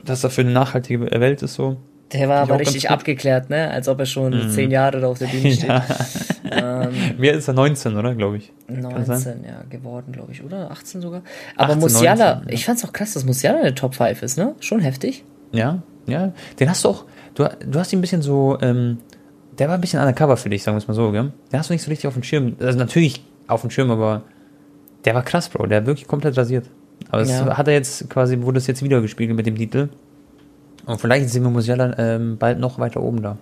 Dass er für eine nachhaltige Welt ist so. Der war aber richtig abgeklärt, ne? Als ob er schon mm. zehn Jahre da auf der Bühne steht. *laughs* ja. ähm, Mehr ist er 19, oder? Glaube ich. 19, ja, geworden, glaube ich, oder? 18 sogar. Aber 18, Musiala, 19, ja. ich fand's auch krass, dass Musiala in der Top 5 ist, ne? Schon heftig. Ja, ja. Den hast du auch, du, du hast ihn ein bisschen so, ähm, der war ein bisschen undercover für dich, sagen wir es mal so, gell? Den hast du nicht so richtig auf dem Schirm. Also natürlich auf dem Schirm, aber der war krass, Bro. Der hat wirklich komplett rasiert. Aber ja. es hat er jetzt quasi, wurde es jetzt wieder gespiegelt mit dem Titel. Und vielleicht sehen wir Musiala ähm, bald noch weiter oben da,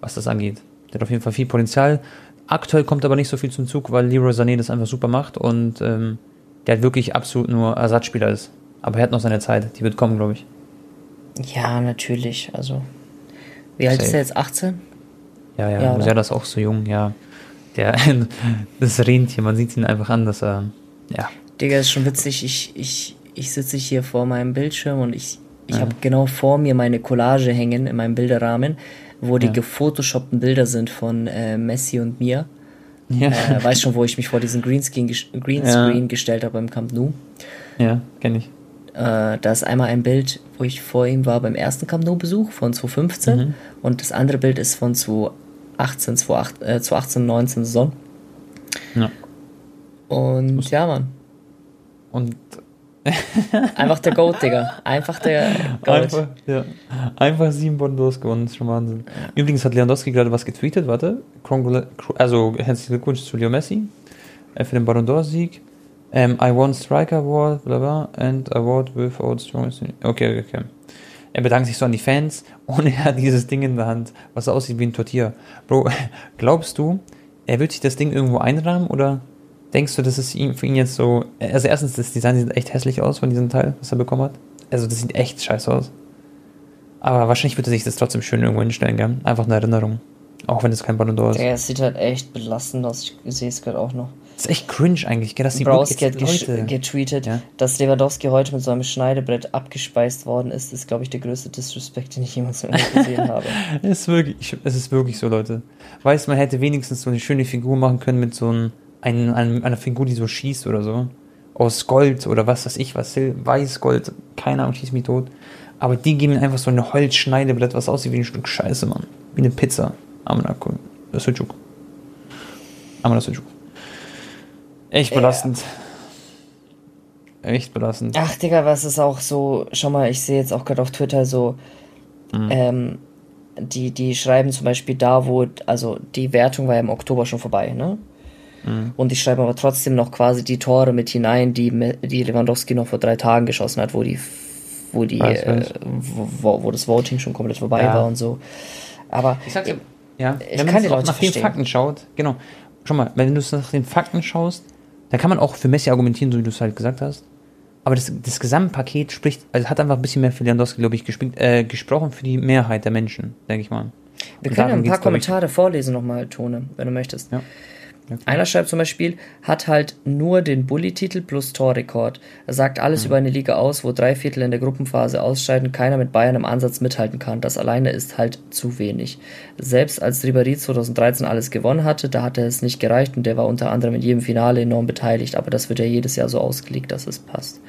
was das angeht. Der hat auf jeden Fall viel Potenzial. Aktuell kommt aber nicht so viel zum Zug, weil Leroy Sané das einfach super macht und ähm, der halt wirklich absolut nur Ersatzspieler ist. Aber er hat noch seine Zeit, die wird kommen, glaube ich. Ja, natürlich. Also, wie alt Safe. ist er jetzt? 18? Ja, ja, ja Musiala ist auch so jung, ja. Der, *laughs* das Rentier, man sieht ihn einfach an, dass er, ja. Digga, ist schon witzig. Ich, ich, ich sitze hier vor meinem Bildschirm und ich, ich ja. habe genau vor mir meine Collage hängen in meinem Bilderrahmen, wo die ja. gefotoshoppten Bilder sind von äh, Messi und mir. Ja. Äh, weiß schon, wo ich mich vor diesen Greenscreen, Greenscreen ja. gestellt habe beim Camp Nou. Ja, kenne ich. Äh, da ist einmal ein Bild, wo ich vor ihm war beim ersten Camp Nou-Besuch von 2015 mhm. und das andere Bild ist von 2018, 2018, äh, 2018 19 Saison. Ja. Und ja, Mann. Und *laughs* Einfach der Goat, Digga. Einfach der Goat. Einfach, ja. Einfach sieben Bondos gewonnen, ist schon Wahnsinn. Übrigens hat Lewandowski gerade was getweetet, warte. Also herzlichen Glückwunsch zu Leo Messi äh, für den Ballon d'Or-Sieg. Um, ähm, I won Striker Award, bla bla, and Award without strongest. Okay, okay. Er bedankt sich so an die Fans *laughs* und er hat dieses Ding in der Hand, was aussieht wie ein Tortilla. Bro, *laughs* glaubst du, er wird sich das Ding irgendwo einrahmen oder Denkst du, dass es für ihn jetzt so. Also, erstens, das Design sieht echt hässlich aus von diesem Teil, was er bekommen hat. Also, das sieht echt scheiße aus. Aber wahrscheinlich würde er sich das trotzdem schön irgendwo hinstellen, gell? Einfach eine Erinnerung. Auch wenn es kein Ballon d'Or ist. Ja, es sieht halt echt belastend aus. Ich sehe es gerade auch noch. Das ist echt cringe eigentlich, gell? Dass die Browski hat getweetet, ja? dass Lewandowski heute mit so einem Schneidebrett abgespeist worden ist. Das ist, glaube ich, der größte Disrespect, den ich jemals gesehen *laughs* habe. es, ist wirklich, es ist wirklich so, Leute. Weißt man hätte wenigstens so eine schöne Figur machen können mit so einem, einem, einer Figur, die so schießt oder so. Aus Gold oder was weiß ich, was, weiß Gold, keine Ahnung, schießt mich tot. Aber die geben einfach so ein Holzschneidebrett, was aussieht wie ein Stück Scheiße, Mann. Wie eine Pizza. Amanako. Das ist Sujuk. Amanako Sujuk. Echt belastend. Ja. Echt belastend. Ach, Digga, was ist auch so, schau mal, ich sehe jetzt auch gerade auf Twitter so, mhm. ähm, die, die schreiben zum Beispiel da, wo, also die Wertung war ja im Oktober schon vorbei, ne? Mhm. Und die schreiben aber trotzdem noch quasi die Tore mit hinein, die, die Lewandowski noch vor drei Tagen geschossen hat, wo die, wo die, äh, wo, wo, das Voting schon komplett vorbei ja. war und so. Aber ich sag, ja, ich wenn man kann nach den Fakten schaut, genau. Schau mal, wenn du nach den Fakten schaust, da kann man auch für Messi argumentieren, so wie du es halt gesagt hast. Aber das, das Gesamtpaket spricht, also hat einfach ein bisschen mehr für Lewandowski, glaube ich, gespielt, äh, gesprochen für die Mehrheit der Menschen, denke ich mal. Wir Und können ja ein paar Kommentare vorlesen nochmal, Tone, wenn du möchtest. Ja. Okay. Einer schreibt zum Beispiel, hat halt nur den Bully-Titel plus Torrekord. Er sagt alles mhm. über eine Liga aus, wo drei Viertel in der Gruppenphase ausscheiden, keiner mit Bayern im Ansatz mithalten kann. Das alleine ist halt zu wenig. Selbst als Ribéry 2013 alles gewonnen hatte, da hatte es nicht gereicht und der war unter anderem in jedem Finale enorm beteiligt, aber das wird ja jedes Jahr so ausgelegt, dass es passt.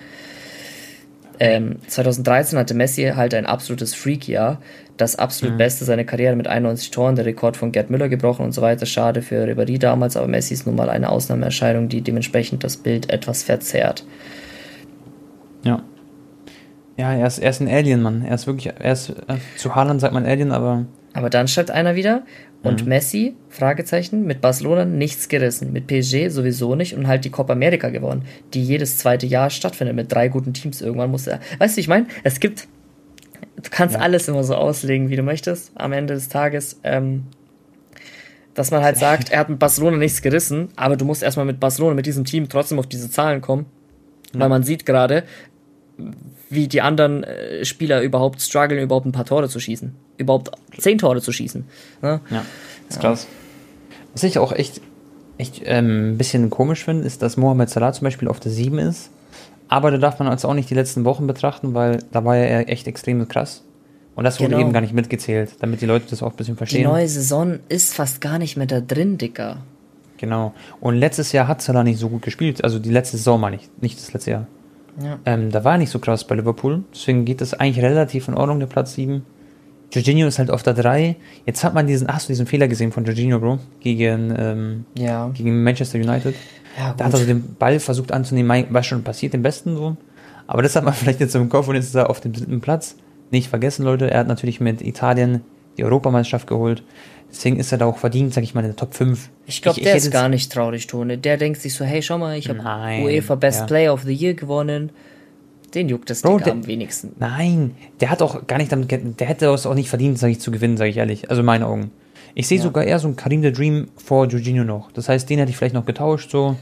Ähm, 2013 hatte Messi halt ein absolutes Freak-Jahr. Das absolut mhm. Beste seiner Karriere mit 91 Toren, der Rekord von Gerd Müller gebrochen und so weiter. Schade für Ribéry damals, aber Messi ist nun mal eine Ausnahmeerscheinung, die dementsprechend das Bild etwas verzerrt. Ja. Ja, er ist, er ist ein Alien, Mann. Er ist wirklich, er ist, äh, zu Haaland sagt man Alien, aber. Aber dann schreibt einer wieder, und mhm. Messi, Fragezeichen, mit Barcelona nichts gerissen, mit PSG sowieso nicht und halt die Copa America gewonnen, die jedes zweite Jahr stattfindet mit drei guten Teams. Irgendwann muss er. Weißt du, ich meine, es gibt. Du kannst ja. alles immer so auslegen, wie du möchtest, am Ende des Tages. Ähm, dass man halt *laughs* sagt, er hat mit Barcelona nichts gerissen, aber du musst erstmal mit Barcelona, mit diesem Team trotzdem auf diese Zahlen kommen. Mhm. Weil man sieht gerade, wie die anderen äh, Spieler überhaupt strugglen, überhaupt ein paar Tore zu schießen überhaupt zehn Tore zu schießen. Ne? Ja, ist krass. Was ich auch echt, echt ähm, ein bisschen komisch finde, ist, dass Mohamed Salah zum Beispiel auf der 7 ist. Aber da darf man jetzt auch nicht die letzten Wochen betrachten, weil da war er echt extrem krass. Und das wurde genau. eben gar nicht mitgezählt, damit die Leute das auch ein bisschen verstehen. Die neue Saison ist fast gar nicht mehr da drin, Dicker. Genau. Und letztes Jahr hat Salah nicht so gut gespielt. Also die letzte Saison meine ich, nicht das letzte Jahr. Ja. Ähm, da war er nicht so krass bei Liverpool. Deswegen geht das eigentlich relativ in Ordnung, der Platz 7. Jorginho ist halt auf der 3. Jetzt hat man diesen, hast du diesen Fehler gesehen von Jorginho, Bro? Gegen, ähm, ja. gegen Manchester United. Ja, da hat er so den Ball versucht anzunehmen, was schon passiert, den besten so. Aber das hat man *laughs* vielleicht jetzt im Kopf und jetzt ist er auf dem dritten Platz. Nicht vergessen, Leute, er hat natürlich mit Italien die Europameisterschaft geholt. Deswegen ist er da auch verdient, sag ich mal, in der Top 5. Ich glaube, der ist gar nicht traurig, Tone. Der denkt sich so, hey, schau mal, ich habe UEFA Best ja. Player of the Year gewonnen. Den juckt das Bro, der, am wenigsten. Nein, der hat auch gar nicht damit, der hätte es auch nicht verdient, sage ich, zu gewinnen, sage ich ehrlich. Also in meinen Augen. Ich sehe ja. sogar eher so einen Karim the Dream vor Jorginho noch. Das heißt, den hätte ich vielleicht noch getauscht, so.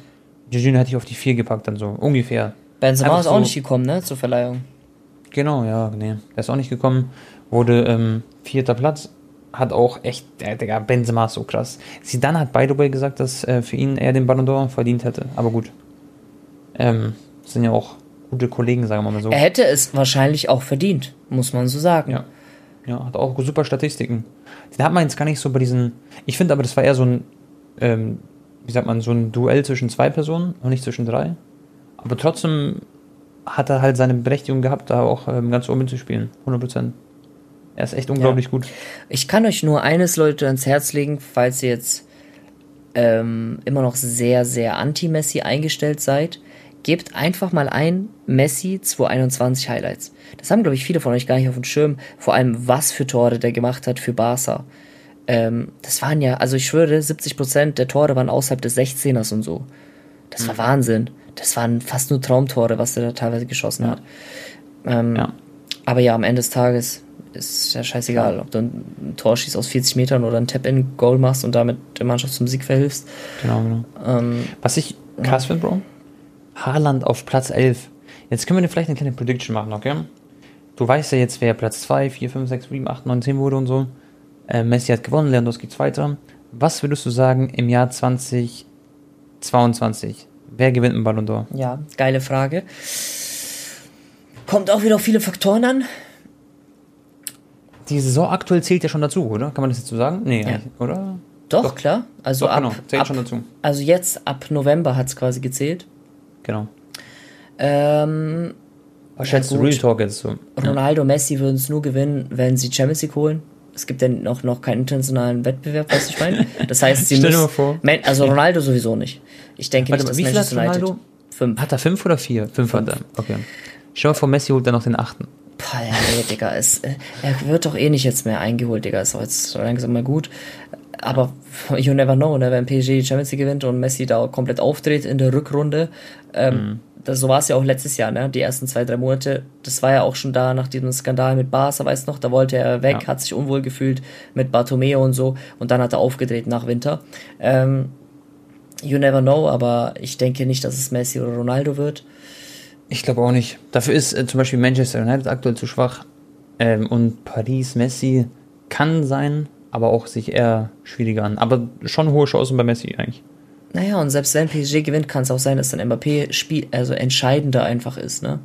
Jorginho hätte ich auf die 4 gepackt, dann so. Ungefähr. Benzema ist so. auch nicht gekommen, ne, zur Verleihung. Genau, ja, nee. Der ist auch nicht gekommen. Wurde ähm, vierter Platz. Hat auch echt, der, Digga, Benzema ist so krass. Zidane hat by the way gesagt, dass äh, für ihn er den Ballon d'Or verdient hätte. Aber gut. Ähm, sind ja auch gute Kollegen, sagen wir mal so. Er hätte es wahrscheinlich auch verdient, muss man so sagen. Ja. Ja, hat auch super Statistiken. Den hat man jetzt gar nicht so bei diesen. Ich finde aber, das war eher so ein, ähm, wie sagt man, so ein Duell zwischen zwei Personen und nicht zwischen drei. Aber trotzdem hat er halt seine Berechtigung gehabt, da auch ähm, ganz oben zu spielen. 100% Er ist echt unglaublich ja. gut. Ich kann euch nur eines, Leute, ans Herz legen, falls ihr jetzt ähm, immer noch sehr, sehr anti-Messi eingestellt seid gebt einfach mal ein Messi 221 Highlights. Das haben, glaube ich, viele von euch gar nicht auf dem Schirm. Vor allem, was für Tore der gemacht hat für Barca. Ähm, das waren ja, also ich schwöre, 70% der Tore waren außerhalb des 16ers und so. Das war mhm. Wahnsinn. Das waren fast nur Traumtore, was der da teilweise geschossen ja. hat. Ähm, ja. Aber ja, am Ende des Tages ist ja scheißegal, ob du ein Tor schießt aus 40 Metern oder ein Tap-in-Goal machst und damit der Mannschaft zum Sieg verhilfst. Genau, genau. Ähm, was ich krass finde, Bro. Haaland auf Platz 11. Jetzt können wir vielleicht eine kleine Prediction machen, okay? Du weißt ja jetzt, wer Platz 2, 4, 5, 6, 7, 8, 9, 10 wurde und so. Äh, Messi hat gewonnen, Lewandowski Zweiter. Was würdest du sagen im Jahr 2022? Wer gewinnt im Ballon d'Or? Ja, geile Frage. Kommt auch wieder auf viele Faktoren an. Die Saison aktuell zählt ja schon dazu, oder? Kann man das jetzt so sagen? Nee, ja. oder? Doch, Doch, klar. Also Doch, ab, genau. zählt ab, schon dazu. Also jetzt ab November hat es quasi gezählt. Genau. Ähm, Was schätzt du Real Talk jetzt so? Ronaldo, Messi würden es nur gewinnen, wenn sie Champions League holen. Es gibt ja noch, noch keinen internationalen Wettbewerb, weißt du, ich meine? Das heißt, sie *laughs* Stell müssen. Vor. Also Ronaldo sowieso nicht. Ich denke Warte, nicht, dass wie viel hat Ronaldo? Fünf. Hat er fünf oder vier? Fünf, fünf. hat er. Okay. Schau mal vor, Messi holt er noch den achten. Boah, ja, nee, Digga, es, äh, er wird doch eh nicht jetzt mehr eingeholt, Digga. Ist doch jetzt langsam mal gut. Aber *laughs* you never know, ne? wenn PSG die Champions League gewinnt und Messi da komplett auftritt in der Rückrunde. Ähm, mhm. das, so war es ja auch letztes Jahr, ne? die ersten zwei, drei Monate. Das war ja auch schon da nach diesem Skandal mit Barca, weißt du noch, da wollte er weg, ja. hat sich unwohl gefühlt mit Bartomeo und so und dann hat er aufgedreht nach Winter. Ähm, you never know, aber ich denke nicht, dass es Messi oder Ronaldo wird. Ich glaube auch nicht. Dafür ist äh, zum Beispiel Manchester United aktuell zu schwach ähm, und Paris, Messi kann sein, aber auch sich eher schwieriger an. Aber schon hohe Chancen bei Messi eigentlich. Naja, und selbst wenn PSG gewinnt, kann es auch sein, dass dann Mbappé Spiel, also entscheidender einfach ist, ne?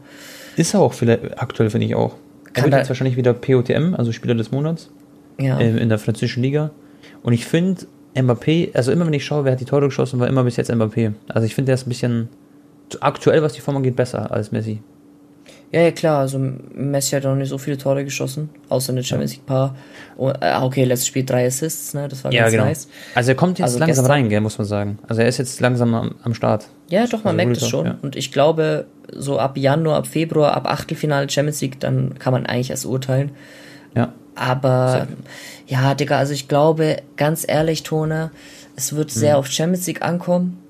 Ist er auch vielleicht, aktuell, finde ich auch. Er wird jetzt wahrscheinlich wieder POTM, also Spieler des Monats. Ja. Äh, in der französischen Liga. Und ich finde, Mbappé, also immer wenn ich schaue, wer hat die Tore geschossen, war immer bis jetzt Mbappé. Also ich finde, der ist ein bisschen aktuell, was die Form angeht, besser als Messi. Ja, ja, klar, also Messi hat auch nicht so viele Tore geschossen, außer in der Champions League paar. Oh, äh, okay, letztes Spiel drei Assists, ne, das war ja, ganz genau. nice. Also er kommt jetzt also langsam gestern, rein, gell, muss man sagen. Also er ist jetzt langsam am, am Start. Ja, doch, man also merkt es schon. Ja. Und ich glaube, so ab Januar, ab Februar, ab Achtelfinale Champions League, dann kann man eigentlich erst urteilen. Ja. Aber, ja, Digga, also ich glaube, ganz ehrlich, Tone, es wird sehr mhm. auf Champions League ankommen.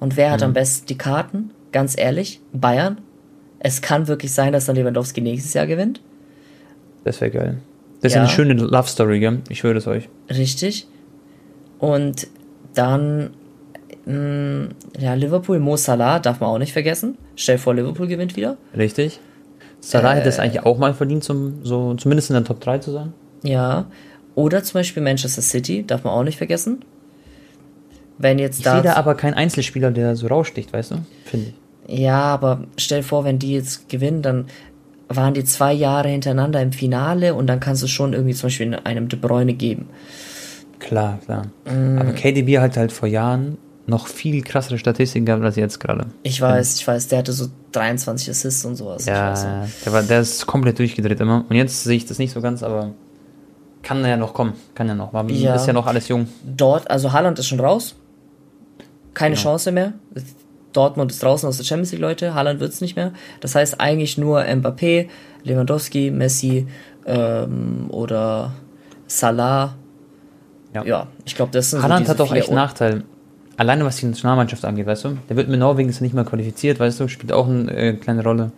Und wer hat mhm. am besten die Karten? Ganz ehrlich, Bayern es kann wirklich sein, dass dann Lewandowski nächstes Jahr gewinnt. Das wäre geil. Das ist ja. eine schöne Love Story, gell? Ich würde es euch. Richtig. Und dann, mh, mm, ja, Liverpool, Mo Salah darf man auch nicht vergessen. Stell vor, Liverpool gewinnt wieder. Richtig. Salah äh, hätte es eigentlich auch mal verdient, zum, so, zumindest in der Top 3 zu sein. Ja. Oder zum Beispiel Manchester City, darf man auch nicht vergessen. Wenn jetzt ich da. sehe da aber keinen Einzelspieler, der so raussticht, weißt du? Finde ich. Ja, aber stell vor, wenn die jetzt gewinnen, dann waren die zwei Jahre hintereinander im Finale und dann kannst du schon irgendwie zum Beispiel einem De Bruyne geben. Klar, klar. Mm. Aber KDB hat halt vor Jahren noch viel krassere Statistiken gehabt als jetzt gerade. Ich weiß, ich weiß, der hatte so 23 Assists und sowas. Ja, der, war, der ist komplett durchgedreht immer. Und jetzt sehe ich das nicht so ganz, aber kann ja noch kommen. Kann ja noch. Man ja. ist ja noch alles jung. Dort, also Haaland ist schon raus. Keine genau. Chance mehr. Dortmund ist draußen aus der Champions League, Leute. Haaland wird es nicht mehr. Das heißt eigentlich nur Mbappé, Lewandowski, Messi ähm, oder Salah. Ja, ja ich glaube, das sind Haaland so hat auch echt Nachteil. Alleine was die Nationalmannschaft angeht, weißt du? Der wird mit Norwegen ist nicht mal qualifiziert, weißt du? Spielt auch eine äh, kleine Rolle.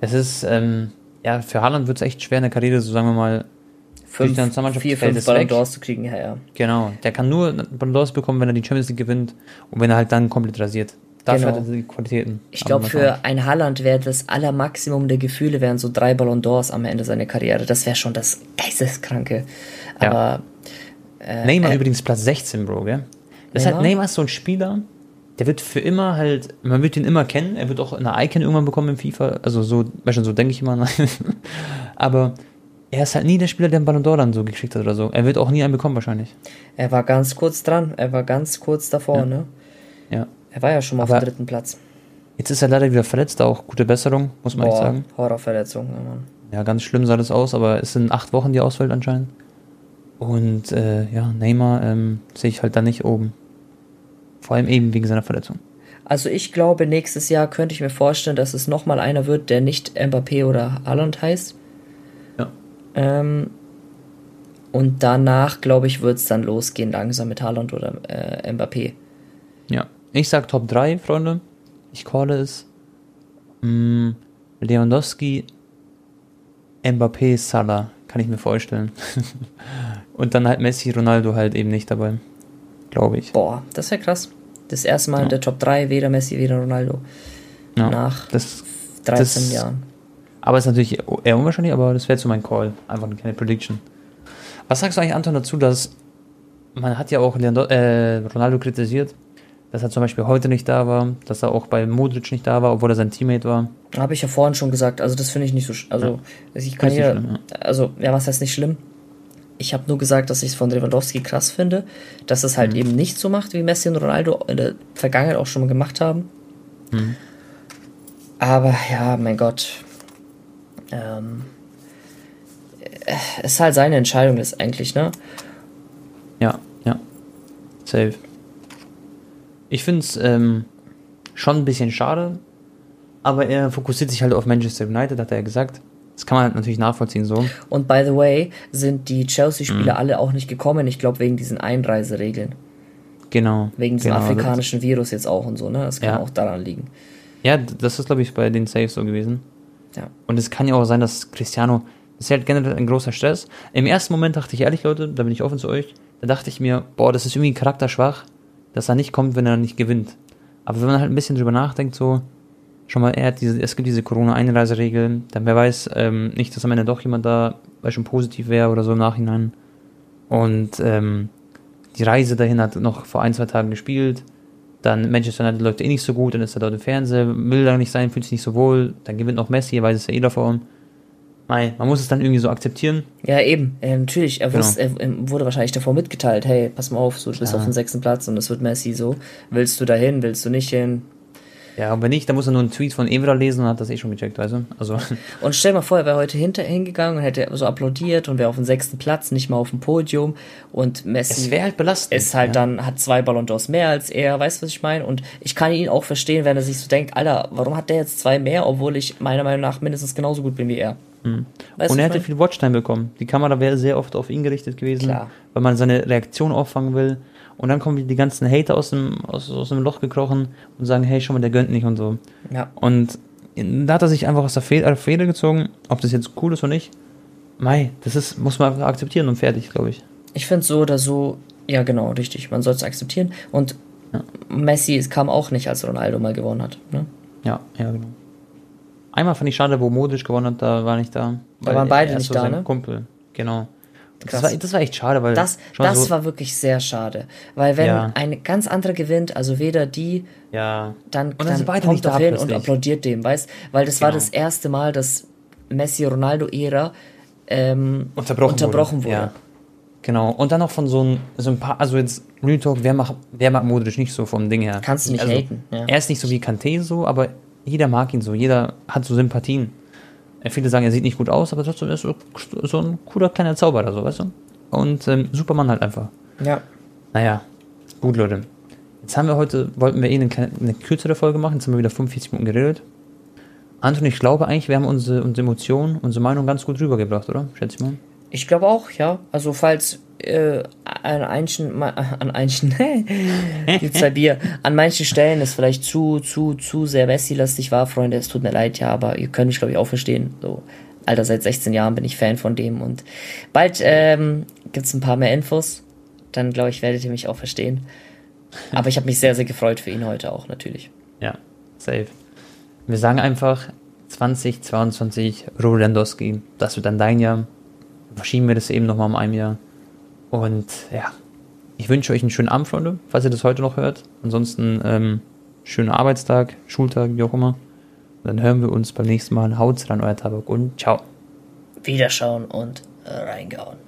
Es ist, ähm, ja, für Haaland wird es echt schwer in der Karriere, so sagen wir mal, fünf, vier, fünf Ballon d'Ors zu kriegen, ja, ja. Genau, der kann nur Ballon d'Ors bekommen, wenn er die Champions League gewinnt und wenn er halt dann komplett rasiert. Dafür genau. hat er die Qualitäten. Ich glaube, für ein Haaland wäre das Allermaximum der Gefühle, wären so drei Ballon d'Ors am Ende seiner Karriere. Das wäre schon das Geisteskranke. Aber. Ja. Äh, Neymar äh, übrigens Platz 16, Bro, gell? Das Neymar? Halt, Neymar ist so ein Spieler, der wird für immer halt, man wird ihn immer kennen, er wird auch eine Icon irgendwann bekommen im FIFA, also so, weißt so denke ich immer. *laughs* Aber er ist halt nie der Spieler, der einen Ballon d'Or dann so gekriegt hat oder so. Er wird auch nie einen bekommen wahrscheinlich. Er war ganz kurz dran, er war ganz kurz davor, ja. ne? Ja. Er war ja schon mal Aber auf dem dritten Platz. Jetzt ist er leider wieder verletzt, auch gute Besserung, muss man Boah, echt sagen. Horrorverletzung, ja, Mann. Ja, ganz schlimm sah das aus, aber es sind acht Wochen, die ausfällt anscheinend. Und äh, ja, Neymar ähm, sehe ich halt da nicht oben. Vor allem eben wegen seiner Verletzung. Also ich glaube, nächstes Jahr könnte ich mir vorstellen, dass es nochmal einer wird, der nicht Mbappé oder Haaland heißt. Ähm, und danach, glaube ich, wird es dann losgehen, langsam mit Haaland oder äh, Mbappé. Ja, ich sag Top 3, Freunde. Ich calle es. Mm, Lewandowski, Mbappé, Salah. Kann ich mir vorstellen. *laughs* Und dann halt Messi, Ronaldo halt eben nicht dabei. Glaube ich. Boah, das wäre krass. Das erste Mal ja. in der Top 3, weder Messi, weder Ronaldo. Ja, nach das, 13 das, Jahren. Aber ist natürlich eher unwahrscheinlich, aber das wäre so mein Call. Einfach eine kleine Prediction. Was sagst du eigentlich, Anton, dazu, dass man hat ja auch Leandro, äh, Ronaldo kritisiert, dass er zum Beispiel heute nicht da war, dass er auch bei Modric nicht da war, obwohl er sein Teammate war. Habe ich ja vorhin schon gesagt, also das finde ich nicht so, also ja. ich kann hier, schlimm, ja. also ja, was heißt nicht schlimm? Ich habe nur gesagt, dass ich es von Lewandowski krass finde, dass es halt mhm. eben nicht so macht, wie Messi und Ronaldo in der Vergangenheit auch schon mal gemacht haben. Mhm. Aber ja, mein Gott. Ähm, es ist halt seine Entscheidung ist eigentlich, ne? Ja, ja. Safe. Ich finde es ähm, schon ein bisschen schade, aber er fokussiert sich halt auf Manchester United, hat er ja gesagt. Das kann man halt natürlich nachvollziehen so. Und by the way, sind die Chelsea-Spieler mhm. alle auch nicht gekommen, ich glaube wegen diesen Einreiseregeln. Genau. Wegen diesem genau. afrikanischen Virus jetzt auch und so, ne? Das kann ja. auch daran liegen. Ja, das ist, glaube ich, bei den Saves so gewesen. Ja. Und es kann ja auch sein, dass Cristiano, das ist halt generell ein großer Stress. Im ersten Moment dachte ich ehrlich, Leute, da bin ich offen zu euch, da dachte ich mir, boah, das ist irgendwie charakterschwach, dass er nicht kommt, wenn er nicht gewinnt. Aber wenn man halt ein bisschen drüber nachdenkt, so, schon mal, er hat diese, es gibt diese Corona-Einreiseregeln, dann wer weiß, ähm, nicht, dass am Ende doch jemand da, schon positiv wäre oder so im Nachhinein. Und ähm, die Reise dahin hat noch vor ein, zwei Tagen gespielt. Dann Manchester United läuft eh nicht so gut, dann ist er dort im Fernsehen, will da nicht sein, fühlt sich nicht so wohl. Dann gewinnt noch Messi, er weiß es ja eh davon. Nein, man muss es dann irgendwie so akzeptieren. Ja, eben. Äh, natürlich, er, genau. wusste, er, wurde wahrscheinlich davor mitgeteilt, hey, pass mal auf, so, du bist ja. auf dem sechsten Platz und es wird Messi so. Willst du dahin, willst du nicht hin? Ja, und wenn nicht, dann muss er nur einen Tweet von Evra lesen und hat das eh schon gecheckt, weißt du? Also. *laughs* Und stell mal vor, er wäre heute hinter, hingegangen und hätte so applaudiert und wäre auf dem sechsten Platz, nicht mal auf dem Podium und Messi. Es wäre halt belastend. Ist halt ja. dann, hat zwei Ballon d'Ors mehr als er, weißt du, was ich meine? Und ich kann ihn auch verstehen, wenn er sich so denkt, Alter, warum hat der jetzt zwei mehr, obwohl ich meiner Meinung nach mindestens genauso gut bin wie er. Mhm. und er hätte viel Watchtime bekommen. Die Kamera wäre sehr oft auf ihn gerichtet gewesen, Klar. weil man seine Reaktion auffangen will. Und dann kommen die ganzen Hater aus dem, aus, aus dem Loch gekrochen und sagen, hey, schon mal, der gönnt nicht und so. Ja. Und da hat er sich einfach aus der Feder, Feder gezogen, ob das jetzt cool ist oder nicht. Mei, das ist, muss man akzeptieren und fertig, glaube ich. Ich finde so oder so, ja genau, richtig. Man soll es akzeptieren. Und ja. Messi kam auch nicht, als Ronaldo mal gewonnen hat. Ne? Ja, ja, genau. Einmal fand ich schade, wo Modric gewonnen hat, da war nicht da. Da waren beide nicht so da, ne? Kumpel, genau. Das war, das war echt schade, weil. Das, das so war wirklich sehr schade. Weil wenn ja. ein ganz anderer gewinnt, also weder die, ja. dann, dann, dann kommt doch hin und applaudiert dem, weißt Weil das genau. war das erste Mal, dass Messi-Ronaldo-Ära ähm, unterbrochen, unterbrochen wurde. wurde. Ja. Genau. Und dann noch von so ein, so ein paar, also jetzt Real Talk, wer mag, wer mag Modric nicht so vom Ding her? Kannst du nicht also, haten. Ja. Er ist nicht so wie Kanté so, aber jeder mag ihn so, jeder hat so Sympathien. Viele sagen, er sieht nicht gut aus, aber trotzdem ist er so, ein cooler kleiner Zauberer, so, weißt du? Und ähm, Superman halt einfach. Ja. Naja, gut, Leute. Jetzt haben wir heute, wollten wir eh eine, eine kürzere Folge machen, jetzt haben wir wieder 45 Minuten geredet. Anton, ich glaube eigentlich, wir haben unsere, unsere Emotionen, unsere Meinung ganz gut rübergebracht, oder? Schätze ich mal. Ich glaube auch, ja. Also falls äh, an manchen, *laughs* an zwei *laughs* Bier, an manchen Stellen es vielleicht zu, zu, zu sehr Messi-lastig war, Freunde, es tut mir leid, ja, aber ihr könnt mich, glaube ich, auch verstehen. So, Alter, seit 16 Jahren bin ich Fan von dem und bald ähm, gibt es ein paar mehr Infos. Dann, glaube ich, werdet ihr mich auch verstehen. *laughs* Aber ich habe mich sehr, sehr gefreut für ihn heute auch, natürlich. Ja, safe. Wir sagen einfach 2022 Rolandowski, das wird dann dein Jahr verschieben wir das eben nochmal um ein Jahr. Und ja, ich wünsche euch einen schönen Abend, Freunde, falls ihr das heute noch hört. Ansonsten ähm, schönen Arbeitstag, Schultag, wie auch immer. Und dann hören wir uns beim nächsten Mal. Haut's ran, euer Tabak und ciao. Wiederschauen und reingehauen.